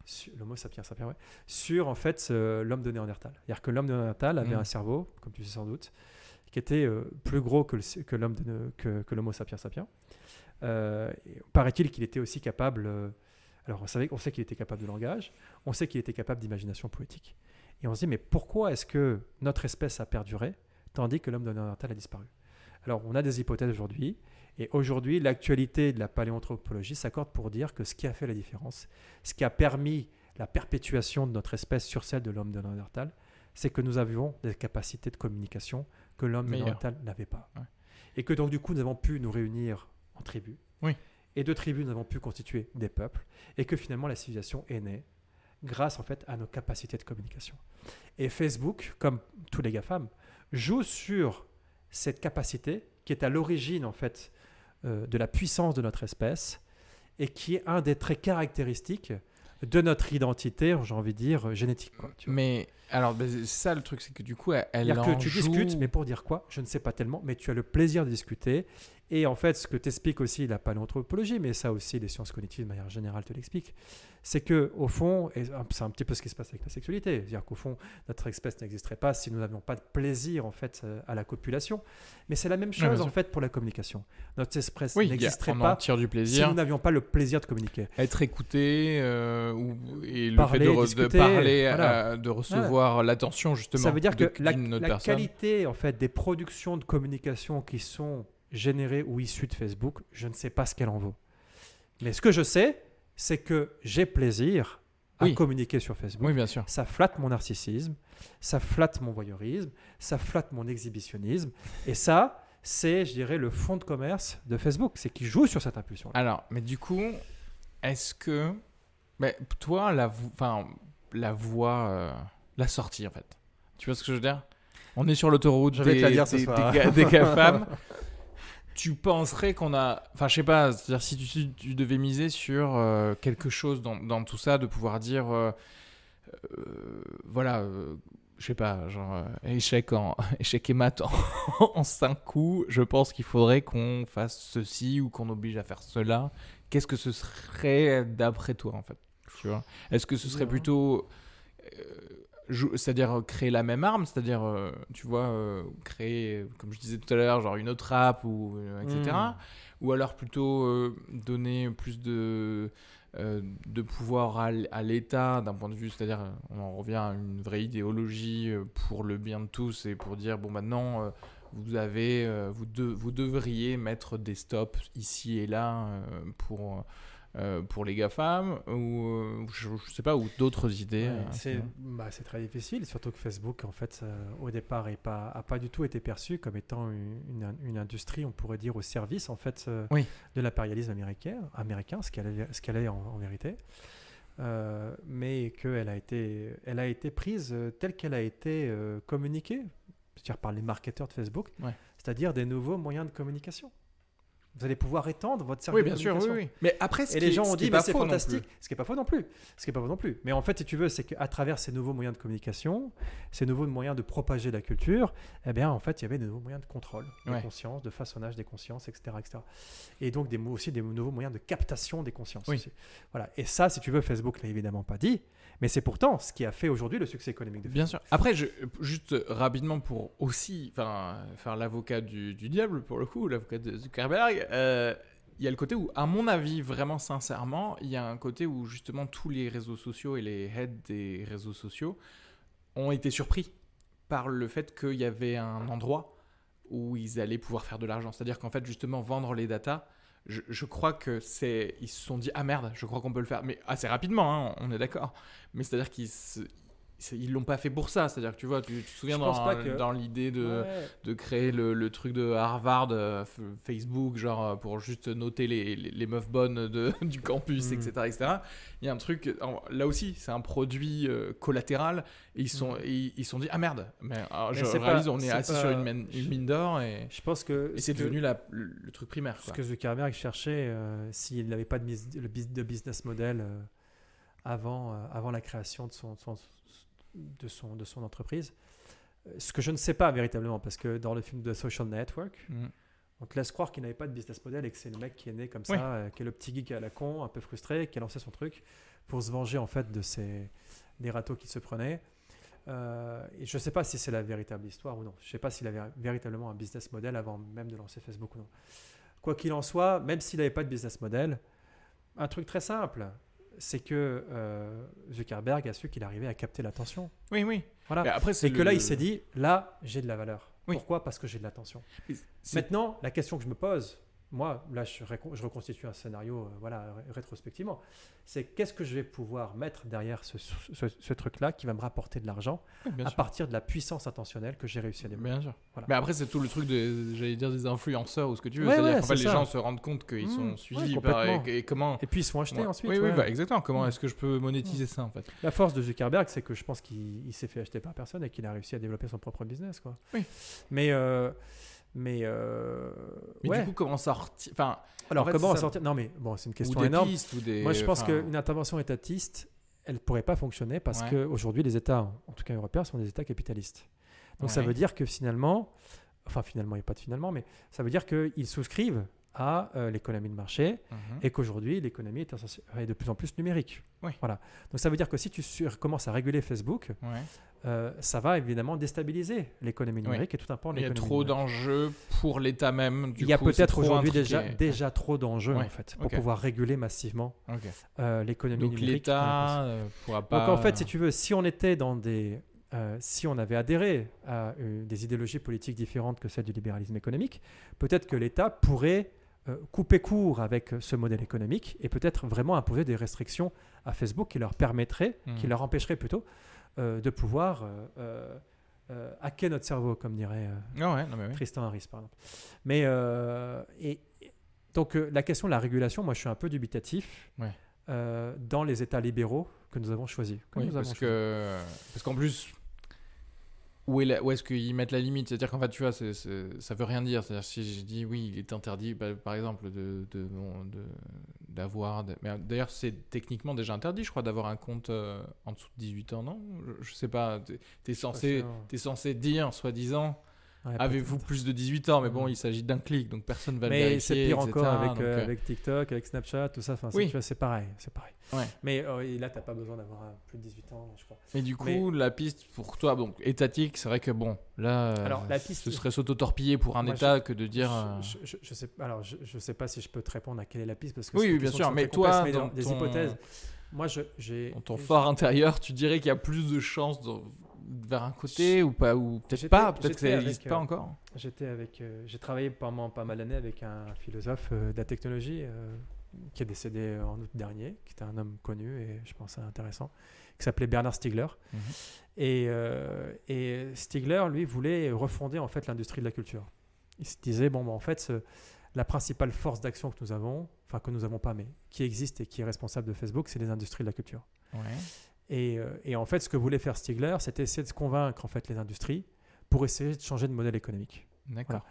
su- l'Homo sapiens sapiens, ouais, sur en fait l'homme de Néandertal. C'est-à-dire que l'homme de Néandertal avait Mhm. un cerveau, comme tu sais sans doute, qui était euh, plus gros que, le- que l'homme de- que, que l'Homo sapiens sapiens. Euh, Paraît-il qu'il était aussi capable. euh, alors, on, savait, on sait qu'il était capable de langage, on sait qu'il était capable d'imagination poétique. Et on se dit, mais pourquoi est-ce que notre espèce a perduré tandis que l'homme de Néandertal a disparu? Alors, on a des hypothèses aujourd'hui. Et aujourd'hui, l'actualité de la paléanthropologie s'accorde pour dire que ce qui a fait la différence, ce qui a permis la perpétuation de notre espèce sur celle de l'homme de Néandertal, c'est que nous avions des capacités de communication que l'homme de. Néandertal n'avait pas. Ouais. Et que donc, du coup, nous avons pu nous réunir en tribus. Oui. Et de tribus, nous avons pu constituer des peuples. Et que finalement, la civilisation est née grâce en fait à nos capacités de communication. Et Facebook, comme tous les GAFAM, joue sur cette capacité qui est à l'origine en fait euh, de la puissance de notre espèce et qui est un des traits caractéristiques de notre identité, j'ai envie de dire, génétique. quoi, tu vois. mais alors, c'est ça le truc, c'est que du coup, elle, elle en que tu joue- discutes, mais pour dire quoi Je ne sais pas tellement, mais tu as le plaisir de discuter Et en fait, ce que t'explique aussi la paléanthropologie, mais ça aussi les sciences cognitives de manière générale te l'expliquent, c'est que au fond, et c'est un petit peu ce qui se passe avec la sexualité, c'est-à-dire qu'au fond, notre espèce n'existerait pas si nous n'avions pas de plaisir en fait euh, à la copulation. Mais c'est la même chose en fait pour la communication. Notre espèce Oui, n'existerait pas si nous n'avions pas le plaisir de communiquer. Être écouté euh, ou, et le Parler, fait de, re- de discuter, parler, voilà. euh, de recevoir l'attention justement Ça veut dire de- que la, la qualité en fait des productions de communication qui sont générées ou issues de Facebook, je ne sais pas ce qu'elle en vaut. Mais ce que je sais, c'est que j'ai plaisir à Oui. communiquer sur Facebook. Oui, bien sûr. Ça flatte mon narcissisme, ça flatte mon voyeurisme, ça flatte mon exhibitionnisme. Et ça, c'est, je dirais, le fond de commerce de Facebook. C'est qu'il joue sur cette impulsion. Alors, mais du coup, est-ce que, mais toi, la, vo- enfin, la voie, euh, la sortie en fait. Tu vois ce que je veux dire? On est sur l'autoroute Je vais des, te la dire ce des, soir. des des [laughs] GAFAM. Tu penserais qu'on a, enfin, je sais pas, c'est-à-dire si tu, tu devais miser sur euh, quelque chose dans, dans tout ça, de pouvoir dire, euh, euh, voilà. je sais pas, genre échec en [laughs] échec et mat en, [laughs] en cinq coups. Je pense qu'il faudrait qu'on fasse ceci ou qu'on oblige à faire cela. Qu'est-ce que ce serait d'après toi en fait? Tu vois? Est-ce que ce serait plutôt, c'est-à-dire euh, créer la même arme, c'est-à-dire euh, tu vois euh, créer, comme je disais tout à l'heure, genre une autre app ou euh, etc. Mm. Ou alors plutôt donner plus de de pouvoir à, l'État d'un point de vue, c'est-à-dire on en revient à une vraie idéologie pour le bien de tous et pour dire bon maintenant vous avez vous, de- vous devriez mettre des stops ici et là pour euh, pour les GAFAM ou euh, je, je sais pas ou d'autres idées. Ouais, euh, c'est bah, très difficile, surtout que Facebook, en fait, au départ, n'a pas, a pas du tout été perçu comme étant une, une- industrie, on pourrait dire, au service, en fait, Oui. de l'impérialisme américain, américain, ce qu'elle est, qu'elle est en, en vérité. Euh, mais qu'elle a été, elle a été prise telle qu'elle a été communiquée, c'est-à-dire par les marketeurs de Facebook, Ouais. c'est-à-dire des nouveaux moyens de communication. Vous allez pouvoir étendre votre service Oui, de bien sûr, oui, communication. oui. Mais après, ce Et qui les gens ce ont dit, mais c'est fantastique. Ce qui n'est pas faux non plus. Ce qui est pas faux non plus. Mais en fait, si tu veux, c'est qu'à travers ces nouveaux moyens de communication, ces nouveaux moyens de propager la culture, eh bien, en fait, il y avait de nouveaux moyens de contrôle des Ouais. consciences, de façonnage des consciences, etc., etc. Et donc, des, aussi des nouveaux moyens de captation des consciences. Oui. aussi. Voilà. Et ça, si tu veux, Facebook l'a évidemment pas dit. Mais c'est pourtant ce qui a fait aujourd'hui le succès économique de Facebook. Bien sûr. Après, je, juste rapidement pour aussi enfin, faire l'avocat du, du diable, pour le coup, l'avocat de Zuckerberg, euh, il y a le côté où, à mon avis, vraiment sincèrement, il y a un côté où justement tous les réseaux sociaux et les heads des réseaux sociaux ont été surpris par le fait qu'il y avait un endroit où ils allaient pouvoir faire de l'argent. C'est-à-dire qu'en fait, justement, vendre les datas, je, crois que c'est. Ils se sont dit, ah merde, je crois qu'on peut le faire. Mais assez rapidement, hein, on est d'accord. Mais c'est-à-dire qu'ils ils l'ont pas fait pour ça. C'est-à-dire que tu vois, tu, tu te souviens Je dans, que- l'idée de, Ouais. de créer le, le truc de Harvard, euh, Facebook, genre euh, pour juste noter les, les, les meufs bonnes de, [laughs] du campus, Mm. etc., etc. Il y a un truc, là aussi, c'est un produit euh, collatéral. Et ils sont, Mm. ils ils se sont dit, ah merde, mais, alors, je Mais réalise, pas- on est, assis pas- sur une mine, d'or et, Je pense que. et c'est ce que- devenu la- le, le truc primaire. Ce quoi. que Zuckerberg cherchait, euh, s'il n'avait pas de, business model avant, avant la création de son, son- de son, de son entreprise, euh, ce que je ne sais pas véritablement, parce que dans le film de Social Network, Mm. on te laisse croire qu'il n'avait pas de business model et que c'est le mec qui est né comme Oui. ça, euh, qui est le petit geek à la con, un peu frustré, qui a lancé son truc pour se venger en fait de ces, des râteaux qu'il se prenait. Euh, et je ne sais pas si c'est la véritable histoire ou non. Je ne sais pas s'il avait véritablement un business model avant même de lancer Facebook ou non. Quoi qu'il en soit, même s'il n'avait pas de business model, un truc très simple, c'est que euh, Zuckerberg a su qu'il arrivait à capter l'attention. Oui, oui. Voilà. Mais après, c'est Et que le- là, il s'est dit, là, j'ai de la valeur. Oui. Pourquoi? Parce que j'ai de l'attention. Maintenant, la question que je me pose, moi, là, je, reconstitue un scénario, euh, voilà, ré- rétrospectivement, c'est qu'est-ce que je vais pouvoir mettre derrière ce, ce- ce truc-là qui va me rapporter de l'argent Oui, à sûr. partir de la puissance attentionnelle que j'ai réussi à développer. Bien sûr. Voilà. Mais après, c'est tout le truc de, j'allais dire, des influenceurs ou ce que tu veux. Ouais, C'est-à-dire ouais, qu'en fait, les gens se rendent compte qu'ils Mmh, sont ouais, suivis par. Et, et comment. Et puis ils sont achetés ensuite. Oui, oui, bah, exactement. Comment Mm. est-ce que je peux monétiser ça en fait? La force de Zuckerberg, c'est que je pense qu'il il s'est fait acheter par personne et qu'il a réussi à développer son propre business. Quoi. Oui. Mais, euh, mais, euh, Mais ouais. du coup, comment sortir Enfin, alors en fait, comment sortir Non, mais bon, c'est une ou question des énorme. pistes ou des. Moi, je pense enfin, qu'une intervention étatiste, elle ne pourrait pas fonctionner parce Ouais. qu'aujourd'hui, les États, en tout cas européens, sont des États capitalistes. Donc ça veut dire que finalement, enfin finalement, il n'y a pas de finalement, mais ça veut dire qu'ils souscrivent à euh, l'économie de marché Mhm. et qu'aujourd'hui l'économie est, est de plus en plus numérique. Voilà. Donc ça veut dire que si tu commences à réguler Facebook. Euh, ça va évidemment déstabiliser l'économie numérique et tout un pan de Il y a l'économie trop d'enjeux pour l'État même. du Il y a peut-être aujourd'hui déjà, déjà trop d'enjeux Ouais. en fait pour pouvoir réguler massivement euh, l'économie Donc numérique. en l'État euh, pourra pas. Donc en fait, si tu veux, si on était dans des, euh, si on avait adhéré à des idéologies politiques différentes que celles du libéralisme économique, peut-être que l'État pourrait couper court avec ce modèle économique et peut-être vraiment imposer des restrictions à Facebook qui leur permettraient, qui Mhm. leur empêcheraient plutôt euh, de pouvoir euh, euh, hacker notre cerveau, comme dirait ouais, non mais oui. Tristan Harris, par exemple. Mais et, donc la question de la régulation, moi je suis un peu dubitatif Ouais. dans les États libéraux que nous avons choisis. que Oui, nous avons parce que parce qu'en plus où est, la- où est-ce qu'ils mettent la limite C'est-à-dire qu'en fait, tu vois, c'est- c'est- ça veut rien dire. C'est-à-dire si je dis oui, il est interdit, bah, par exemple, de de- bon, de- d'avoir. de- mais d'ailleurs, c'est techniquement déjà interdit, je crois, d'avoir un compte euh, en dessous de 18 ans, non? Je, je sais pas. T'es es censé, censé dire, soi-disant, Ouais, avez-vous plus de 18 ans Mais bon, Mhm. il s'agit d'un clic, donc personne va le Mais vérifier. c'est pire etc. encore avec, Donc, euh, euh, avec TikTok, avec Snapchat, tout ça. Enfin, c'est- Oui. c'est pareil, c'est pareil. Ouais. Mais euh, là, t'as pas besoin d'avoir euh, plus de 18 ans, je crois. Mais du coup, Mais- la piste pour toi, bon, étatique, c'est vrai que bon, là, Alors, la piste- ce serait s'auto-torpiller pour un Moi, État que de dire. euh, Je, je, je sais, alors, je, sais pas si je peux te répondre à quelle est la piste parce que Oui, bien sûr, mais toi, mais dans des ton- hypothèses. Moi, j'ai. dans ton fort intérieur, tu dirais qu'il y a plus de chances vers un côté ou pas ou peut-être pas, peut-être que ça n'existe euh, pas encore. J'étais avec, euh, j'ai travaillé pendant pas mal d'années avec un philosophe euh, de la technologie euh, qui est décédé en août dernier, qui était un homme connu et je pense intéressant, qui s'appelait Bernard Stiegler. Mhm. Et, euh, et Stiegler, lui, voulait refonder en fait l'industrie de la culture. Il se disait bon, bah, en fait, ce- la principale force d'action que nous avons, enfin que nous avons pas, mais qui existe et qui est responsable de Facebook, c'est les industries de la culture. Ouais. Et, euh, et en fait, ce que voulait faire Stiegler, c'était essayer de convaincre en fait les industries pour essayer de changer de modèle économique. D'accord.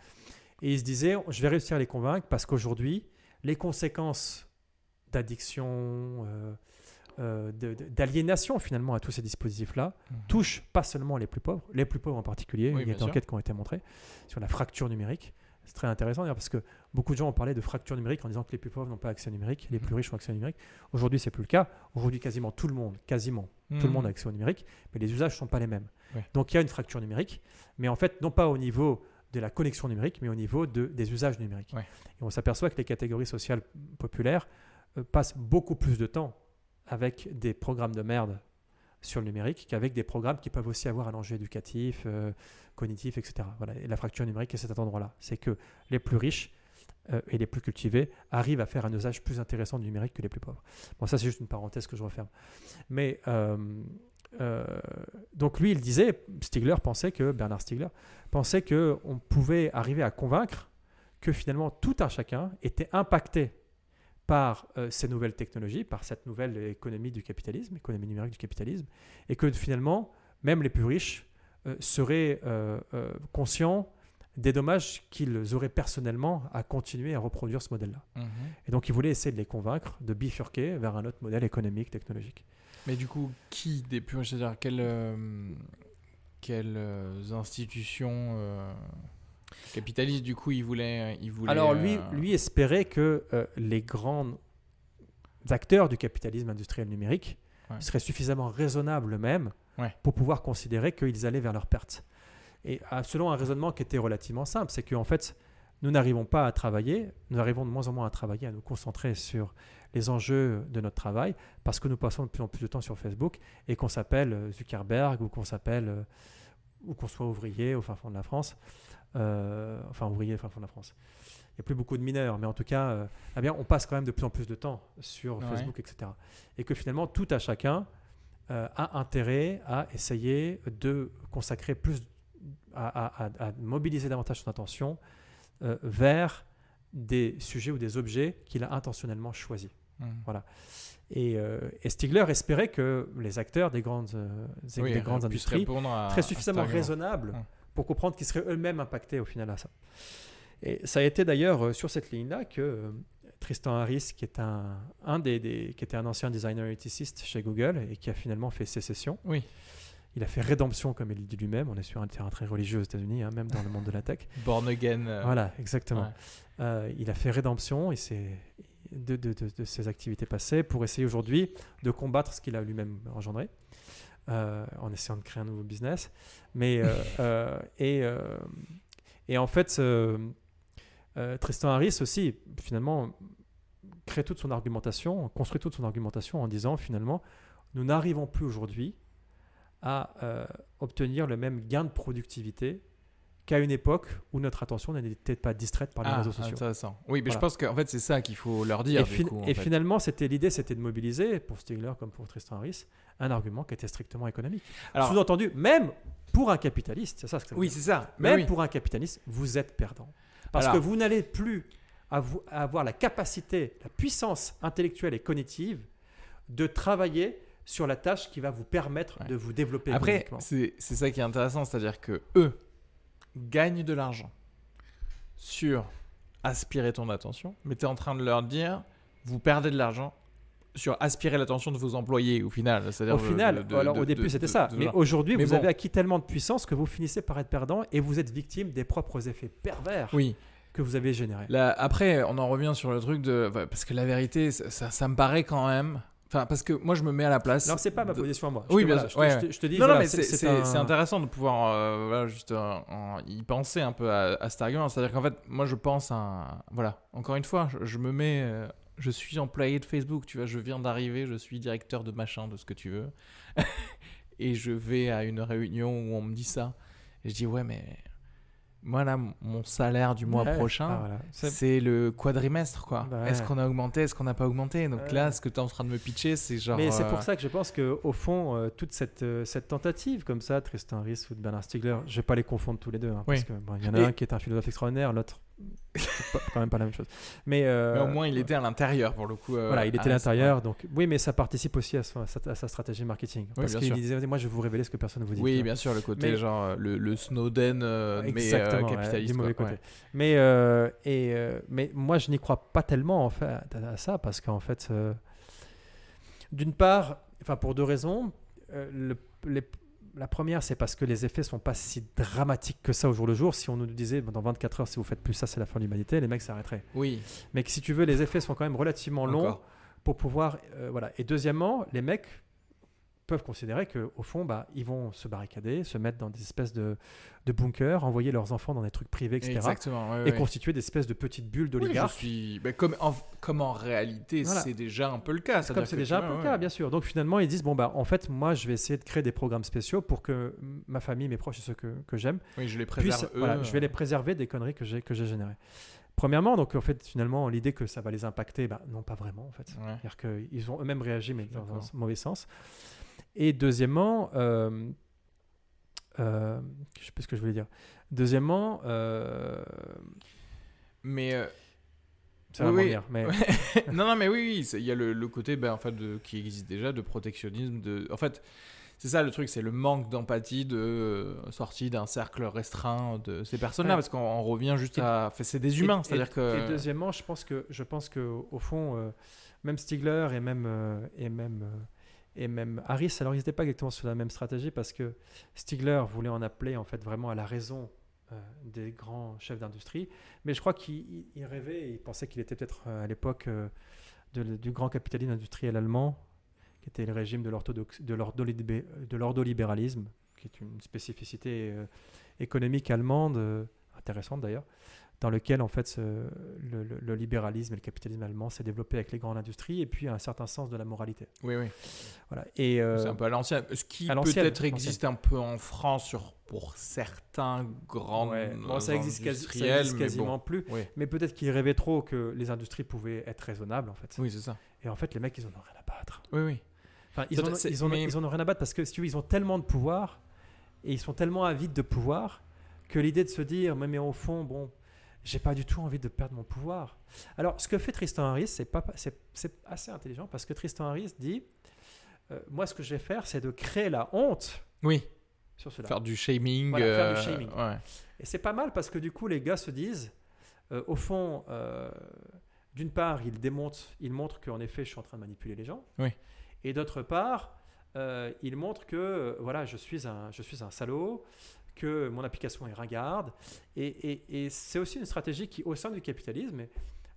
Et il se disait, je vais réussir à les convaincre parce qu'aujourd'hui, les conséquences d'addiction, euh, euh, d'aliénation finalement à tous ces dispositifs-là, Mhm. touchent pas seulement les plus pauvres, les plus pauvres en particulier. Oui, il y a des sûr. enquêtes qui ont été montrées sur la fracture numérique. C'est très intéressant d'ailleurs parce que beaucoup de gens ont parlé de fracture numérique en disant que les plus pauvres n'ont pas accès au numérique, les plus Mhm. riches ont accès au numérique. Aujourd'hui, c'est plus le cas. Aujourd'hui, quasiment tout le monde, quasiment tout le monde a accès au numérique, mais les usages ne sont pas les mêmes. Ouais. Donc il y a une fracture numérique, mais en fait, non pas au niveau de la connexion numérique, mais au niveau de, des usages numériques. Ouais. Et on s'aperçoit que les catégories sociales populaires euh, passent beaucoup plus de temps avec des programmes de merde sur le numérique qu'avec des programmes qui peuvent aussi avoir un enjeu éducatif, euh, cognitif, etc. Voilà. Et la fracture numérique est cet endroit-là. C'est que les plus riches euh, et les plus cultivés arrivent à faire un usage plus intéressant du numérique que les plus pauvres. Bon, ça c'est juste une parenthèse que je referme. Mais euh, donc lui, il disait, Stiegler pensait que, Bernard Stiegler pensait que on pouvait arriver à convaincre que finalement tout un chacun était impacté par euh, ces nouvelles technologies, par cette nouvelle économie du capitalisme, économie numérique du capitalisme, et que finalement, même les plus riches euh, seraient euh, conscients des dommages qu'ils auraient personnellement à continuer à reproduire ce modèle-là. Mhm. Et donc, il voulait essayer de les convaincre de bifurquer vers un autre modèle économique, technologique. Mais du coup, qui des plus riches C'est-à-dire quelles, quelles institutions euh, capitalistes du coup il voulait, il voulait Alors, lui, euh, lui espérait que euh, les grands acteurs du capitalisme industriel numérique Ouais. seraient suffisamment raisonnables eux-mêmes Ouais. pour pouvoir considérer qu'ils allaient vers leur perte. Et ah, selon un raisonnement qui était relativement simple, c'est qu'en fait, nous n'arrivons pas à travailler, nous arrivons de moins en moins à travailler, à nous concentrer sur les enjeux de notre travail, parce que nous passons de plus en plus de temps sur Facebook et qu'on s'appelle euh, Zuckerberg ou qu'on s'appelle, euh, ou qu'on soit ouvrier au fin fond de la France, euh, enfin ouvrier au fin fond de la France. Il n'y a plus beaucoup de mineurs, mais en tout cas, euh, eh bien, on passe quand même de plus en plus de temps sur Ouais. Facebook, etc. Et que finalement, tout à chacun euh, a intérêt à essayer de consacrer plus, à, à- à- à mobiliser davantage son attention vers des sujets ou des objets qu'il a intentionnellement choisis. Et, euh, et Stigler espérait que les acteurs des grandes, des, Oui, des grandes industries à suffisamment raisonnables Hum. Pour comprendre qu'ils seraient eux-mêmes impactés au final à ça. Et ça a été d'ailleurs euh, sur cette ligne-là que euh, Tristan Harris, qui, est un, un des, des- qui était un ancien designer éthiciste chez Google et qui a finalement fait sécession, Oui. Il a fait rédemption, comme il dit lui-même. On est sur un terrain très religieux aux États-Unis, hein, même dans le monde de la tech. [laughs] Born again. euh, Voilà, exactement. ouais. Euh, il a fait rédemption et c'est de, de- de- de ses activités passées pour essayer aujourd'hui de combattre ce qu'il a lui-même engendré euh, en essayant de créer un nouveau business. Mais, euh, [laughs] euh, et, et en fait, Tristan Harris aussi, finalement, crée toute son argumentation, construit toute son argumentation en disant finalement, nous n'arrivons plus aujourd'hui à obtenir le même gain de productivité qu'à une époque où notre attention n'était pas distraite par les Ah, réseaux sociaux. intéressant. Oui, mais je pense qu'en fait, c'est ça qu'il faut leur dire. Et, du coup, en et fait. finalement, c'était l'idée, c'était de mobiliser pour Stigler comme pour Tristan Harris un argument qui était strictement économique. Alors- Sous-entendu, même pour un capitaliste, c'est ça ce que ça veut Oui, dire. c'est ça. Même oui. pour un capitaliste, vous êtes perdant. Parce Alors- que vous n'allez plus avou- avoir la capacité, la puissance intellectuelle et cognitive de travailler sur la tâche qui va vous permettre Ouais. de vous développer Après, c'est c'est ça qui est intéressant, c'est-à-dire que eux gagnent de l'argent sur aspirer ton attention, mais tu es en train de leur dire, vous perdez de l'argent sur aspirer l'attention de vos employés au final. C'est-à-dire Au final, de- alors de- au début c'était ça, mais aujourd'hui vous bon. avez acquis tellement de puissance que vous finissez par être perdant et vous êtes victime des propres effets pervers Oui. que vous avez générés. Là, après, on en revient sur le truc de. Parce que la vérité, ça, ça, ça me paraît quand même. Enfin, parce que moi, je me mets à la place. Alors c'est pas ma position à moi. Oui, te, bien voilà, sûr, je te- ouais, je te- je te dis, Non, voilà, non, mais c'est- un- intéressant de pouvoir euh, voilà, juste euh, en- y penser un peu à, à cet argument. C'est-à-dire qu'en fait, moi, je pense à. un- Voilà, encore une fois, je, je me mets. Je suis employé de Facebook, tu vois, je viens d'arriver, je suis directeur de machin, de ce que tu veux. [laughs] et je vais à une réunion où on me dit ça. Et je dis, ouais, mais. Moi, là, mon- salaire du mois Ouais, prochain, ah, voilà. C'est- le quadrimestre, quoi. Bah Est-ce qu'on a augmenté Est-ce qu'on n'a pas augmenté? Donc Ouais. là, ce que tu es en train de me pitcher, c'est genre. Mais c'est euh, pour ça que je pense que au fond, euh, toute cette, euh, cette tentative comme ça, Tristan Harris ou de Bernard Stiegler, je vais pas les confondre tous les deux, hein, Oui. parce que bon, il y en a Et- un qui est un philosophe extraordinaire, l'autre c'est quand même pas la même chose. Mais, euh, Mais au moins, il était à l'intérieur pour le coup. euh, Voilà, il était à l'intérieur, donc oui, mais ça participe aussi à, son- à sa, stratégie marketing. parce bien qu'il disait, moi, je vais vous révéler ce que personne ne vous dit. Oui, bien sûr, le côté Mais- genre euh, le, le Snowden, euh, mais Exactement, ouais, capitaliste. du mauvais quoi, côté. ouais. Mais, et, mais moi, je n'y crois pas tellement en fait, à, ça, parce qu'en fait, d'une part, enfin pour deux raisons. Le- les- la première, c'est parce que les effets sont pas si dramatiques que ça au jour le jour. Si on nous disait dans 24 heures, si vous faites plus ça, c'est la fin de l'humanité, les mecs s'arrêteraient. Oui, Mais que si tu veux, les effets sont quand même relativement longs encore. pour pouvoir. euh, voilà. Et deuxièmement, les mecs peuvent considérer que au fond, bah, ils vont se barricader, se mettre dans des espèces de, de bunkers, envoyer leurs enfants dans des trucs privés, etc. Exactement. ouais, Et ouais. constituer des espèces de petites bulles Oui, d'oligarques. suis. bah, comme, en, comme en réalité, Voilà. c'est déjà un peu le cas. Comme c'est déjà un peu le cas, bien sûr. Donc finalement, ils disent bon bah en fait, moi, je vais essayer de créer des programmes spéciaux pour que ma famille, mes proches et ceux que, que j'aime Oui, je les puissent. préserve eux. voilà, je vais les préserver des conneries que j'ai que j'ai générées. Premièrement, donc en fait, finalement, l'idée que ça va les impacter, bah, non, pas vraiment en fait. Ouais. C'est-à-dire qu'ils ont eux-mêmes réagi, mais dans un mauvais sens. Et deuxièmement, euh, euh, je sais plus ce que je voulais dire. Deuxièmement, euh, Mais euh, ça va Oui, mais [laughs] non, non, mais oui, il y a le, le côté ben, en fait, de, qui existe déjà de protectionnisme. De... En fait, c'est ça le truc, c'est le manque d'empathie de euh, sortie d'un cercle restreint de ces personnes-là, Ouais. parce qu'on on revient juste Et- à. c'est des humains, Et- c'est-à-dire que. Et deuxièmement, je pense que je pense que au fond, euh, même Stigler et même euh, et même et même Harris, alors ils n'étaient pas exactement sur la même stratégie parce que Stigler voulait en appeler en fait vraiment à la raison euh, des grands chefs d'industrie, mais je crois qu'il il- il rêvait, il pensait qu'il était peut-être euh, à l'époque euh, du grand capitalisme industriel allemand, qui était le régime de l'ordolibéralisme, qui est une spécificité économique allemande intéressante d'ailleurs dans lequel en fait ce- le, le- le libéralisme et le capitalisme allemand s'est développé avec les grandes industries et puis un certain sens de la moralité. Oui, oui. Voilà. Et euh, C'est un peu à l'ancienne. Ce qui peut-être existe un peu en France sur, pour certains grands ouais, bon, ça existe, quasi- ça industriels, existe mais quasiment bon. plus. Oui. Mais peut-être qu'ils rêvaient trop que les industries pouvaient être raisonnables en fait. oui, c'est ça. Et en fait, les mecs, ils en ont rien à battre. Oui, oui. Enfin, ils, en, ils, en, mais- ils en ont rien à battre parce que si tu veux, ils ont tellement de pouvoir et ils sont tellement avides de pouvoir que l'idée de se dire, mais, mais au fond, bon, j'ai pas du tout envie de perdre mon pouvoir. Alors, ce que fait Tristan Harris, c'est pas, c'est, c'est assez intelligent parce que Tristan Harris dit, euh, moi, ce que je vais faire, c'est de créer la honte Oui, sur cela. faire du shaming. Voilà, faire du euh, shaming. ouais. Et c'est pas mal parce que du coup, les gars se disent, euh, au fond, d'une part, ils démontrent, ils montrent qu'en effet, je suis en train de manipuler les gens. Oui. Et d'autre part, euh, il montre que voilà, je suis un, je suis un salaud, que mon application est ringarde. Et, et- et c'est aussi une stratégie qui, au sein du capitalisme,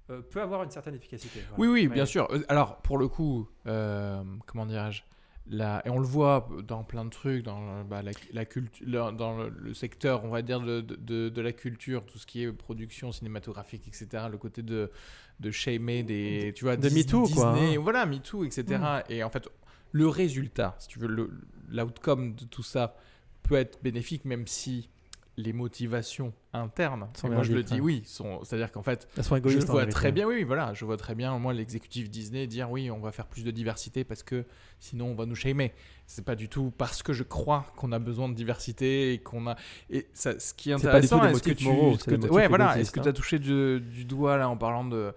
euh, peut avoir une certaine efficacité. Oui, Voilà. oui, Ouais. bien sûr. Euh, Alors, pour le coup, euh, comment dirais-je la- et on le voit dans plein de trucs, dans, bah, la, la cultu- le- dans le, le secteur, on va dire, de, de, de la culture, tout ce qui est production cinématographique, etc. Le côté de, de shamer des. Tu vois, De Dis- MeToo, quoi, Disney, hein. Voilà, MeToo, etc. Et en fait, le résultat, si tu veux, le- l'outcome de tout ça peut être bénéfique, même si les motivations internes, Sont moi je le dis, oui, sont- c'est-à-dire qu'en fait, Elles sont je égoïstes. vois vérité. très bien, oui, voilà, je vois très bien, moi, l'exécutif Disney dire oui, on va faire plus de diversité parce que sinon on va nous shamer. C'est pas du tout parce que je crois qu'on a besoin de diversité et qu'on a. Et ça, ce qui est intéressant, des est-ce que tu. moraux, que ouais, voilà, est-ce que hein. tu as touché du, du doigt là en parlant de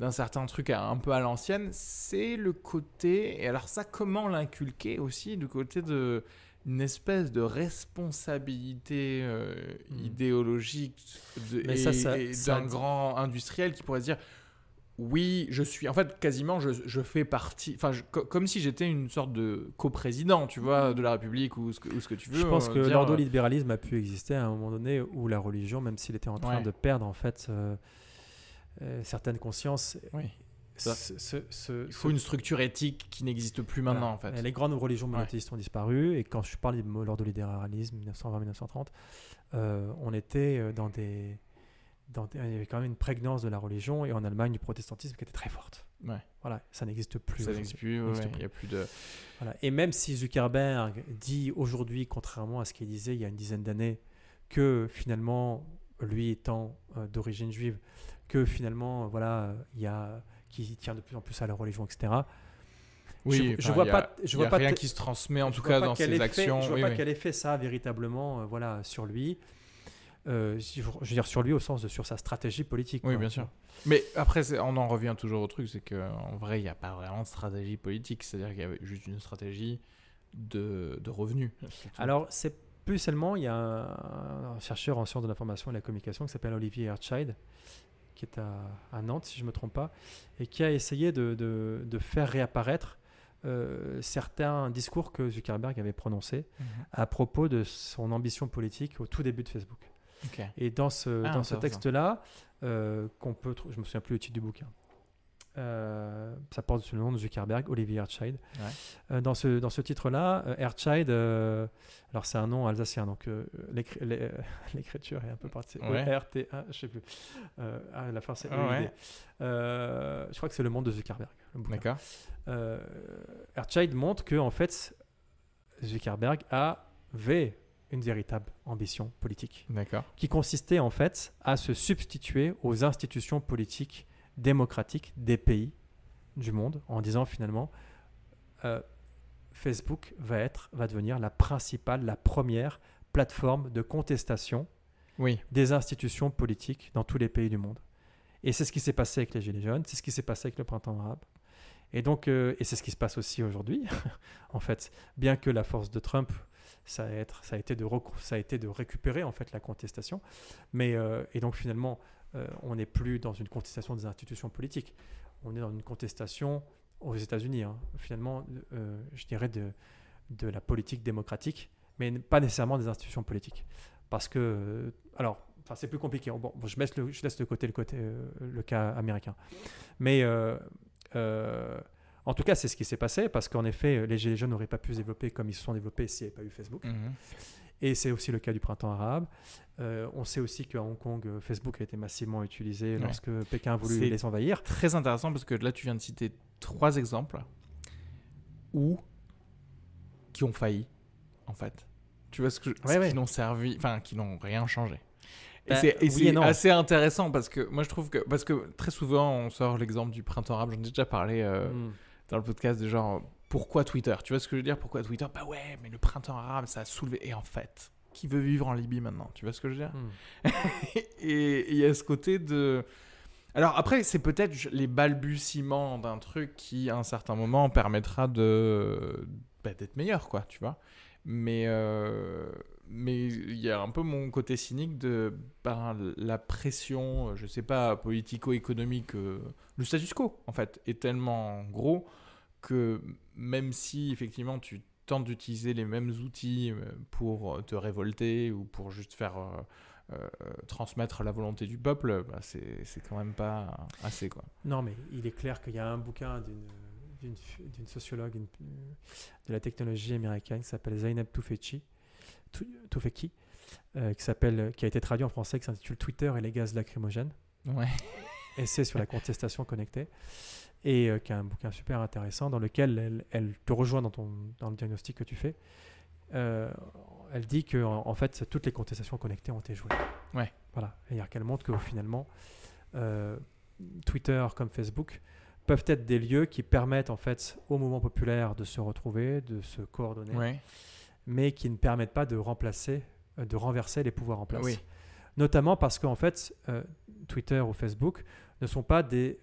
d'un certain truc un peu à l'ancienne, c'est le côté. Et alors, ça, comment l'inculquer aussi du côté de une espèce de responsabilité euh, Hmm. idéologique d'un grand industriel qui pourrait se dire oui, je suis. En fait, quasiment, je, je fais partie. Enfin, je- comme si j'étais une sorte de coprésident, tu vois, de la République ou ce que, ou ce que tu veux. Je pense euh, que l'ordolibéralisme a pu exister à un moment donné où la religion, même s'il était en train Ouais. de perdre en fait euh, euh, certaines consciences, Oui. Ce- ce- ce- Il faut une structure éthique qui n'existe plus maintenant, Voilà. en fait. Les grandes religions Ouais. monothéistes ont disparu et quand je parle de l'ordolibéralisme 1920-1930, euh, on était euh, dans des, dans des- il y avait quand même une prégnance de la religion et en Allemagne du protestantisme qui était très forte. Ouais. Voilà, ça n'existe plus. Ça n'existe plus, ouais, il a plus de. Voilà. Et même si Zuckerberg dit aujourd'hui, contrairement à ce qu'il disait il y a une dizaine d'années, que finalement, lui étant euh, d'origine juive, que finalement, voilà, il y a qui tient de plus en plus à la religion, etc. Oui, je vois a- pas- je vois a pas rien qui se transmet, en tout cas, dans ses actions. Je vois Oui, pas oui. quel effet ça a véritablement, euh, voilà, sur lui. Euh, je veux dire sur lui au sens de sur sa stratégie politique. Oui, quoi. bien sûr. Mais après, on en revient toujours au truc, c'est qu'en vrai, il n'y a pas vraiment de stratégie politique. C'est-à-dire qu'il y avait juste une stratégie de, de revenus. [laughs] Alors, c'est plus seulement, il y a un, un chercheur en sciences de l'information et de la communication qui s'appelle Olivier Herchild, qui est à, à Nantes, si je ne me trompe pas, et qui a essayé de, de- de faire réapparaître euh, certains discours que Zuckerberg avait prononcés Mhm. à propos de son ambition politique au tout début de Facebook. Ok. Et dans ce, Ah, dans ce texte-là, euh, qu'on peut, je me souviens plus le titre du bouquin. Euh, ça porte sur le nom de Zuckerberg, Olivier Herchild. Ouais. Euh, dans ce, dans ce titre-là, euh, Herchild, euh, alors c'est un nom alsacien, donc euh, l'écri- l'é- [laughs] l'écriture est un peu partie. Ouais. E-R-T-A, je sais plus. Ah, la fin c'est Ah ouais. Euh, je crois que c'est le monde de Zuckerberg. D'accord. Erchild montre que en fait, Zuckerberg avait une véritable ambition politique D'accord. qui consistait en fait à se substituer aux institutions politiques démocratiques des pays du monde en disant finalement euh, Facebook va être va devenir la principale la première plateforme de contestation Oui. des institutions politiques dans tous les pays du monde. Et c'est ce qui s'est passé avec les Gilets jaunes, c'est ce qui s'est passé avec le printemps arabe. Et donc, euh, et c'est ce qui se passe aussi aujourd'hui, [laughs] en fait. Bien que la force de Trump, ça a, être, ça a, été, de ça a été de récupérer en fait la contestation. Mais, euh, et donc finalement, euh, on n'est plus dans une contestation des institutions politiques. On est dans une contestation aux États-Unis, hein. finalement, euh, je dirais de, la politique démocratique, mais pas nécessairement des institutions politiques. Parce que, euh, alors, c'est plus compliqué. Bon, je, laisse le, de côté le, côté, le cas américain. Mais en tout cas, c'est ce qui s'est passé parce qu'en effet, les Gilets jaunes n'auraient pas pu se développer comme ils se sont développés s'il n'y avait pas eu Facebook. Mhm. Et c'est aussi le cas du printemps arabe. Euh, on sait aussi qu'à Hong Kong, euh, Facebook a été massivement utilisé Ouais. lorsque Pékin a voulu les envahir. Très intéressant parce que là, tu viens de citer trois exemples où qui ont failli, en fait. Tu vois ce que je- Ouais, ouais. qui n'ont servi, enfin, qui n'ont rien changé. Et Bah, c'est oui assez intéressant parce que moi je trouve que parce que très souvent on sort l'exemple du printemps arabe. J'en ai déjà parlé euh, Mm. dans le podcast de genre pourquoi Twitter? Tu vois ce que je veux dire? Pourquoi Twitter? Bah ouais, mais le printemps arabe ça a soulevé. Et en fait, qui veut vivre en Libye maintenant? Tu vois ce que je veux dire? [laughs] Mm. et il y a ce côté de. Alors après, c'est peut-être les balbutiements d'un truc qui, à un certain moment, permettra de bah, d'être meilleur, quoi, tu vois? Mais euh, mais il y a un peu mon côté cynique de ben, la pression, je sais pas, politico-économique, euh, le status quo, en fait, est tellement gros que même si effectivement tu tentes d'utiliser les mêmes outils euh, pour te révolter ou pour juste faire euh, euh, transmettre la volonté du peuple, bah, c'est quand même pas assez. Quoi. Non, mais il est clair qu'il y a un bouquin d'une d'une sociologue une- de la technologie américaine qui s'appelle Zainab Tufekci, euh, qui qui a été traduit en français, qui s'intitule Twitter et les gaz lacrymogènes. Ouais. [laughs] essai sur la contestation connectée, et euh, qui est un bouquin super intéressant dans lequel elle, elle te rejoint dans, ton, dans le diagnostic que tu fais. Euh, elle dit que en, en fait toutes les contestations connectées ont été jouées. Ouais. Voilà. C'est-à-dire qu'elle montre que finalement euh, Twitter comme Facebook peuvent être des lieux qui permettent en fait au mouvement populaire de se retrouver, de se coordonner, Ouais. mais qui ne permettent pas de remplacer, de renverser les pouvoirs en place Oui. notamment parce qu'en fait, Twitter ou Facebook ne sont pas des,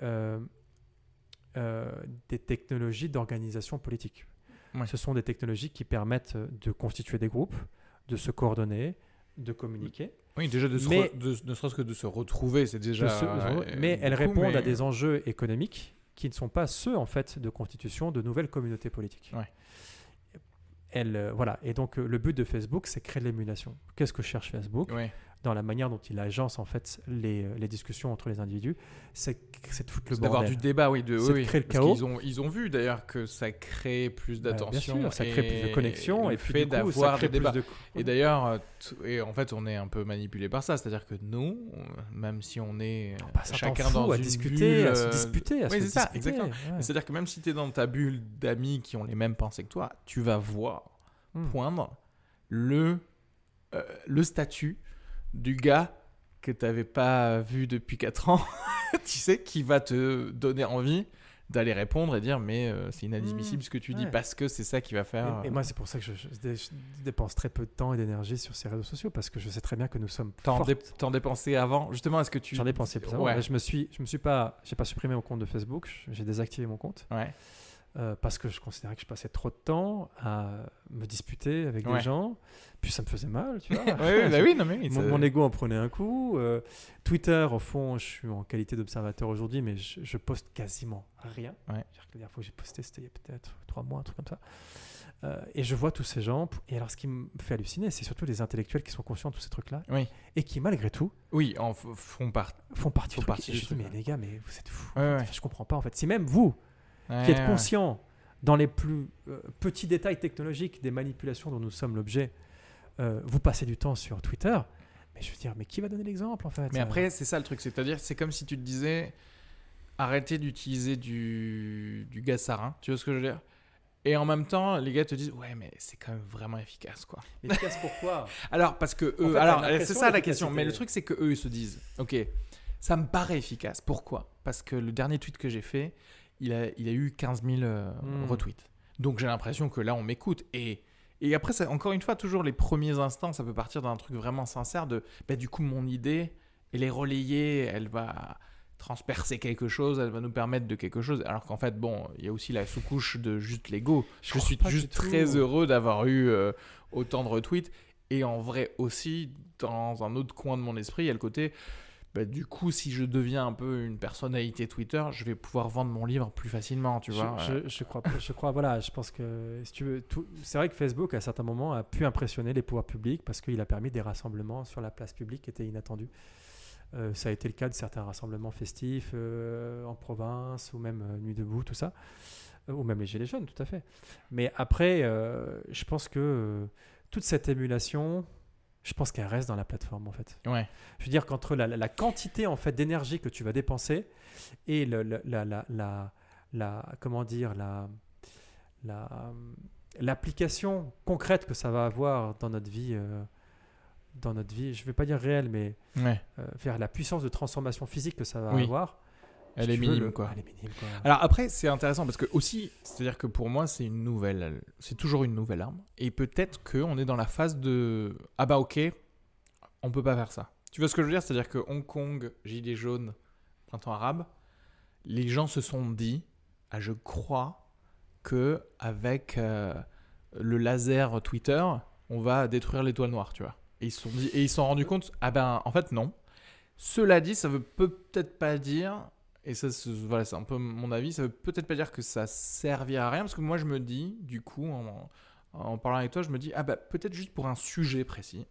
euh, euh, des technologies d'organisation politique. Ouais. Ce sont des technologies qui permettent de constituer des groupes, de se coordonner, de communiquer. Oui, déjà, de se Mais- de- ne serait-ce que de se retrouver, c'est déjà. se- euh, mais elles répondent à des enjeux économiques qui ne sont pas ceux en fait de constitution de nouvelles communautés politiques. Ouais. Elles, euh, voilà. Et donc euh, le but de Facebook, c'est créer de l'émulation. Qu'est-ce que cherche Facebook? Ouais. Dans la manière dont il agence en fait les, euh, les discussions entre les individus, c'est de foutre le C'est d'avoir bordel. du débat, oui. De, oui, créer le chaos. qu'ils ont, ils ont vu d'ailleurs que ça crée plus Bah, d'attention. Ça crée plus de connexion et puis fait d'avoir des débats. de- Et d'ailleurs, euh, et en fait, on est un peu manipulé par ça. C'est-à-dire que nous, même si on est un temps chacun dans à une discuter, à se bulle, euh, disputer, à oui, se c'est ça, disputer, exactement. ouais. C'est-à-dire que même si tu es dans ta bulle d'amis qui ont les mêmes pensées que toi, tu vas voir Hmm. poindre le, euh, le statut du gars que tu n'avais pas vu depuis 4 ans, [laughs] tu sais, qui va te donner envie d'aller répondre et dire mais euh, c'est inadmissible Hmm. ce que tu dis Ouais. parce que c'est ça qui va faire. Et, et moi, c'est pour ça que je, je dé- je dépense très peu de temps et d'énergie sur ces réseaux sociaux parce que je sais très bien que nous sommes T'en dé- t'en dépensais avant Justement, est-ce que tu. J'en ai pensé plus avant. Ouais. Je me suis, je me suis pas, j'ai pas supprimé mon compte de Facebook. J'ai désactivé mon compte Ouais. Euh, parce que je considérais que je passais trop de temps à me disputer avec Ouais. des gens. Puis ça me faisait mal, tu vois. [laughs] Ouais, ouais, bah oui, non, mais oui, Mon, mon ego en prenait un coup. euh, Twitter, au fond, je suis en qualité d'observateur aujourd'hui, mais je, je poste quasiment rien. Ouais. C'est-à-dire que La dernière fois que j'ai posté, c'était il y a peut-être trois mois, un truc comme ça. Euh, et je vois tous ces gens. Et alors, ce qui me fait halluciner, c'est surtout les intellectuels qui sont conscients de tous ces trucs-là Oui. et qui, malgré tout, Oui, en f- font partie. font partie Font partie je dis, mais les gars, mais vous êtes fous. Ouais, en fait. ouais. Je comprends pas, en fait. Si même vous, qui êtes conscient dans les plus euh, petits détails technologiques des manipulations dont nous sommes l'objet, euh, vous passez du temps sur Twitter, mais je veux dire, mais qui va donner l'exemple en fait? Mais Euh, après, c'est ça le truc. C'est-à-dire, c'est comme si tu te disais arrêtez d'utiliser du, du gaz sarin. Tu vois ce que je veux dire? Et en même temps, les gars te disent ouais, mais c'est quand même vraiment efficace, quoi. Efficace pourquoi [laughs] Alors, parce que En eux. fait, alors, l'impression c'est ça la question. Mais le truc, c'est que eux, ils se disent ok, ça me paraît efficace. Pourquoi? Parce que le dernier tweet que j'ai fait, il a, il a eu 15 000 euh, Hmm. retweets. Donc, j'ai l'impression que là, on m'écoute. Et. Et après, ça, encore une fois, toujours les premiers instants, ça peut partir d'un truc vraiment sincère de, bah, du coup, mon idée, elle est relayée, elle va transpercer quelque chose, elle va nous permettre de quelque chose. Alors qu'en fait, bon, il y a aussi la sous-couche de juste l'ego. Je, suis juste tout. très heureux d'avoir eu euh, autant de retweets. Et en vrai aussi, dans un autre coin de mon esprit, il y a le côté, bah, du coup, si je deviens un peu une personnalité Twitter, je vais pouvoir vendre mon livre plus facilement, tu je, vois. je, je crois, je crois, voilà, je pense que si tu veux, c'est vrai que Facebook à certains moments a pu impressionner les pouvoirs publics parce qu'il a permis des rassemblements sur la place publique qui étaient inattendus. Euh, ça a été le cas de certains rassemblements festifs euh, en province ou même euh, Nuit debout, tout ça, ou même les Gilets jaunes, tout à fait. Mais après, je pense que toute cette émulation, je pense qu'elle reste dans la plateforme en fait. Ouais. Je veux dire qu'entre la, la- la quantité en fait d'énergie que tu vas dépenser et le- le- la, la, la, la- comment dire la la l'application concrète que ça va avoir dans notre vie euh, dans notre vie je vais pas dire réelle mais Ouais. euh, vers la puissance de transformation physique que ça va Oui. avoir Elle si est veux, minime, quoi. elle est minime quoi Alors après, c'est intéressant parce que aussi, c'est-à-dire que pour moi, c'est une nouvelle, c'est toujours une nouvelle arme. Et peut-être qu'on est dans la phase de ah bah ok, on peut pas faire ça. Tu vois ce que je veux dire? C'est-à-dire que Hong Kong, Gilets jaunes, printemps arabe, les gens se sont dit, ah je crois que avec euh, le laser Twitter, on va détruire l'étoile noire, tu vois. Et ils se sont dit, et ils se sont rendus compte, ah ben en fait non. Cela dit, ça veut peut-être pas dire et ça, c'est- voilà, un peu mon avis. Ça veut peut-être pas dire que ça servira à rien, parce que moi, je me dis, du coup, en, en parlant avec toi, je me dis, ah bah peut-être juste pour un sujet précis,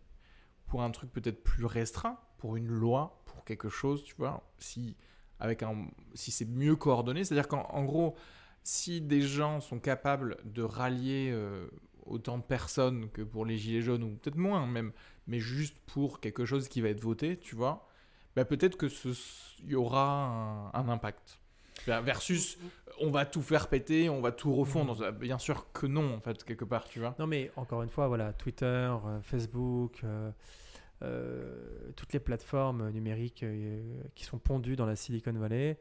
pour un truc peut-être plus restreint, pour une loi, pour quelque chose, tu vois, si, avec un, si c'est mieux coordonné, c'est-à-dire qu'en en gros, si des gens sont capables de rallier euh, autant de personnes que pour les Gilets jaunes, ou peut-être moins même, mais juste pour quelque chose qui va être voté, tu vois, bah peut-être que ce, y aura un, un impact. Versus, on va tout faire péter, on va tout refondre. Mm. Bien sûr que non, en fait, quelque part, tu vois. Non, mais encore une fois, voilà, Twitter, euh, Facebook, euh, euh, toutes les plateformes numériques euh, qui sont pondues dans la Silicon Valley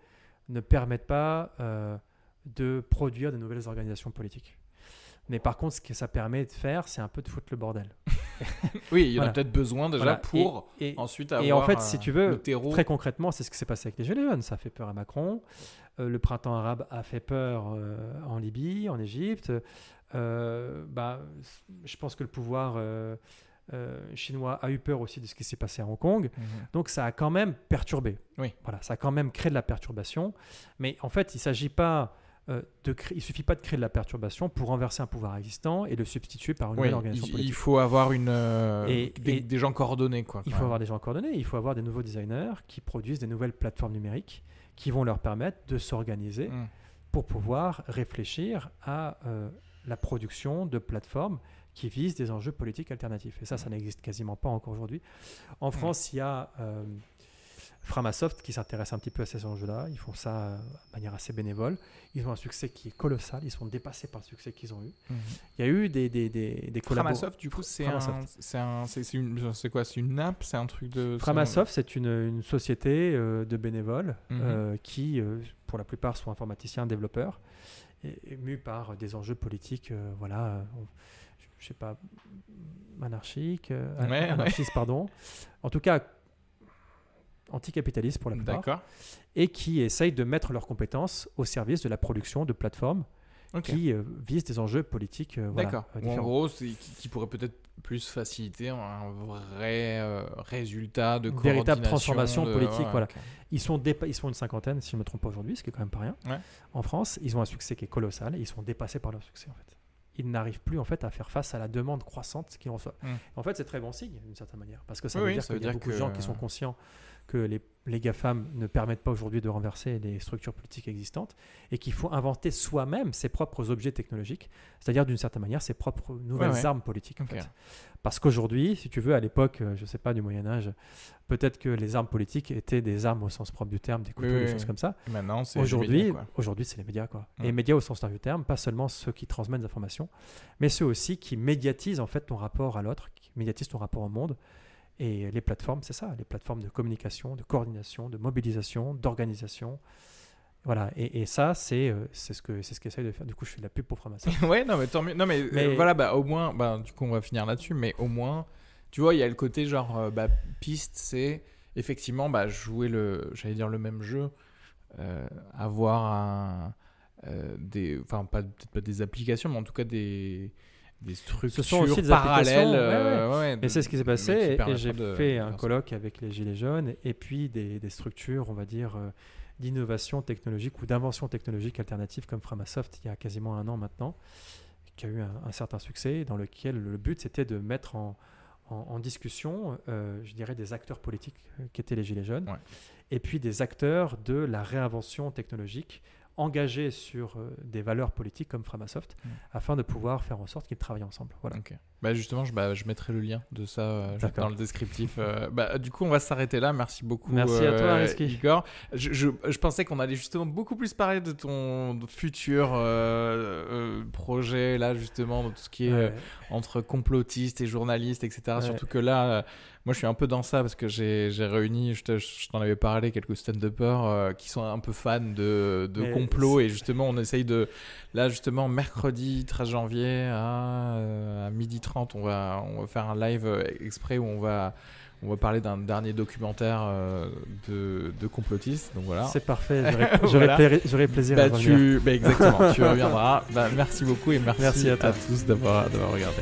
ne permettent pas euh, de produire de nouvelles organisations politiques. Mais par contre, ce que ça permet de faire, c'est un peu de foutre le bordel. [laughs] Oui, il y en Voilà. a peut-être besoin déjà Voilà. pour Et- et- ensuite avoir Et en fait, euh, si tu veux, très concrètement, c'est ce qui s'est passé avec les Gilets jaunes. Ça a fait peur à Macron. Euh, le printemps arabe a fait peur euh, en Libye, en Égypte. Euh, bah, je pense que le pouvoir chinois a eu peur aussi de ce qui s'est passé à Hong Kong. Mhm. Donc ça a quand même perturbé. Oui. Voilà, ça a quand même créé de la perturbation. Mais en fait, il s'agit pas de créer, il suffit pas de créer de la perturbation pour renverser un pouvoir existant et le substituer par une Oui, nouvelle organisation il, politique. il faut avoir une, euh, Et- des, et- des gens coordonnés, quoi. Il faut même. avoir des gens coordonnés, il faut avoir des nouveaux designers qui produisent des nouvelles plateformes numériques qui vont leur permettre de s'organiser Mm. pour pouvoir réfléchir à euh, la production de plateformes qui visent des enjeux politiques alternatifs. Et ça, ça n'existe quasiment pas encore aujourd'hui. En France, il y a euh, Framasoft qui s'intéresse un petit peu à ces enjeux-là. Ils font ça euh, de manière assez bénévole. Ils ont un succès qui est colossal. Ils sont dépassés par le succès qu'ils ont eu. Mhm. Il y a eu des, des, des, des collaborations. Framasoft, du coup, c'est c'est un, c'est c'est une, c'est quoi, c'est une app, c'est un truc de. Framasoft, c'est une, une société euh, de bénévoles Mhm. euh, qui, euh, pour la plupart, sont informaticiens, développeurs, et, et mus par des enjeux politiques, euh, voilà, on- je- sais pas, anarchiques, euh, Ouais, ouais. anarchistes, pardon. En tout cas, anticapitalistes pour la plupart, et qui essayent de mettre leurs compétences au service de la production de plateformes qui euh, visent des enjeux politiques euh, voilà, D'accord. euh, en gros, qui, qui pourrait peut-être plus faciliter un vrai résultat de Une véritable coordination, transformation de- politique, ouais, voilà. Ils sont, ils sont une cinquantaine, si je ne me trompe pas aujourd'hui, ce qui est quand même pas rien. Ouais. En France, ils ont un succès qui est colossal et ils sont dépassés par leur succès en fait. Ils n'arrivent plus en fait à faire face à la demande croissante qu'ils reçoivent. Mm. En fait, c'est très bon signe d'une certaine manière parce que ça Oui, veut dire qu'il y a beaucoup de gens qui sont conscients que les, les GAFAM ne permettent pas aujourd'hui de renverser les structures politiques existantes et qu'il faut inventer soi-même ses propres objets technologiques, c'est-à-dire d'une certaine manière ses propres nouvelles ouais. armes politiques. en Ok. fait. Parce qu'aujourd'hui, si tu veux, à l'époque, euh, je ne sais pas, du Moyen-Âge, peut-être que les armes politiques étaient des armes au sens propre du terme, des couteaux, Oui, des oui, choses oui. comme ça. Maintenant, c'est. Aujourd'hui, aujourd'hui, c'est les médias, quoi. Mm. Et les médias au sens large du terme, pas seulement ceux qui transmettent des informations, mais ceux aussi qui médiatisent en fait ton rapport à l'autre, qui médiatisent ton rapport au monde. Et les plateformes, c'est ça, les plateformes de communication, de coordination, de mobilisation, d'organisation. Voilà, et, et ça, c'est euh, c'est ce que c'est ce qu'essaye de faire. Du coup, je fais de la pub pour Framasoft. [laughs] ouais, non, mais tant mieux. Non, mais, euh, Mais- voilà, bah, au moins, bah, du coup, on va finir là-dessus, mais au moins, tu vois, il y a le côté genre, euh, bah, piste, c'est effectivement, bah, jouer le, j'allais dire le même jeu, euh, avoir un, euh, des, enfin, pas, peut-être pas des applications, mais en tout cas des, des structures sont aussi des parallèles. ouais, euh, ouais, Et c'est ce qui s'est passé. et- j'ai fait un colloque avec les Gilets jaunes et puis des, des structures, on va dire, euh, d'innovation technologique ou d'invention technologique alternative comme Framasoft il y a quasiment un an maintenant, qui a eu un, un certain succès, dans lequel le but c'était de mettre en, en- en discussion, euh, je dirais, des acteurs politiques euh, qui étaient les Gilets jaunes, et puis des acteurs de la réinvention technologique engagés sur euh, des valeurs politiques comme Framasoft, Mm. afin de pouvoir faire en sorte qu'ils travaillent ensemble. Voilà. Ok. Bah justement, je, bah, je mettrai le lien de ça euh, dans le descriptif. euh. bah, du coup, on va s'arrêter là. Merci beaucoup, Merci à toi, Ariski. Igor. Je, je, je pensais qu'on allait justement beaucoup plus parler de ton futur projet, là, justement, de tout ce qui est Ouais. entre complotistes et journalistes, etc. Ouais. Surtout que là, moi, je suis un peu dans ça parce que j'ai réuni, je te- je t'en avais parlé, quelques stand-uppers euh, qui sont un peu fans de, de complot et justement, on essaye de. Là, justement, mercredi 13 janvier à, euh, à 12h30, on va, on va faire un live euh, exprès où on va. On va parler d'un dernier documentaire euh, de, de complotistes. Donc voilà. C'est parfait, j'aurai [laughs] Voilà. pla- plaisir à Bah, revenir. tu... bah, exactement, tu [laughs] reviendras. Bah, merci beaucoup et merci, Merci à toi. tous d'avoir regardé.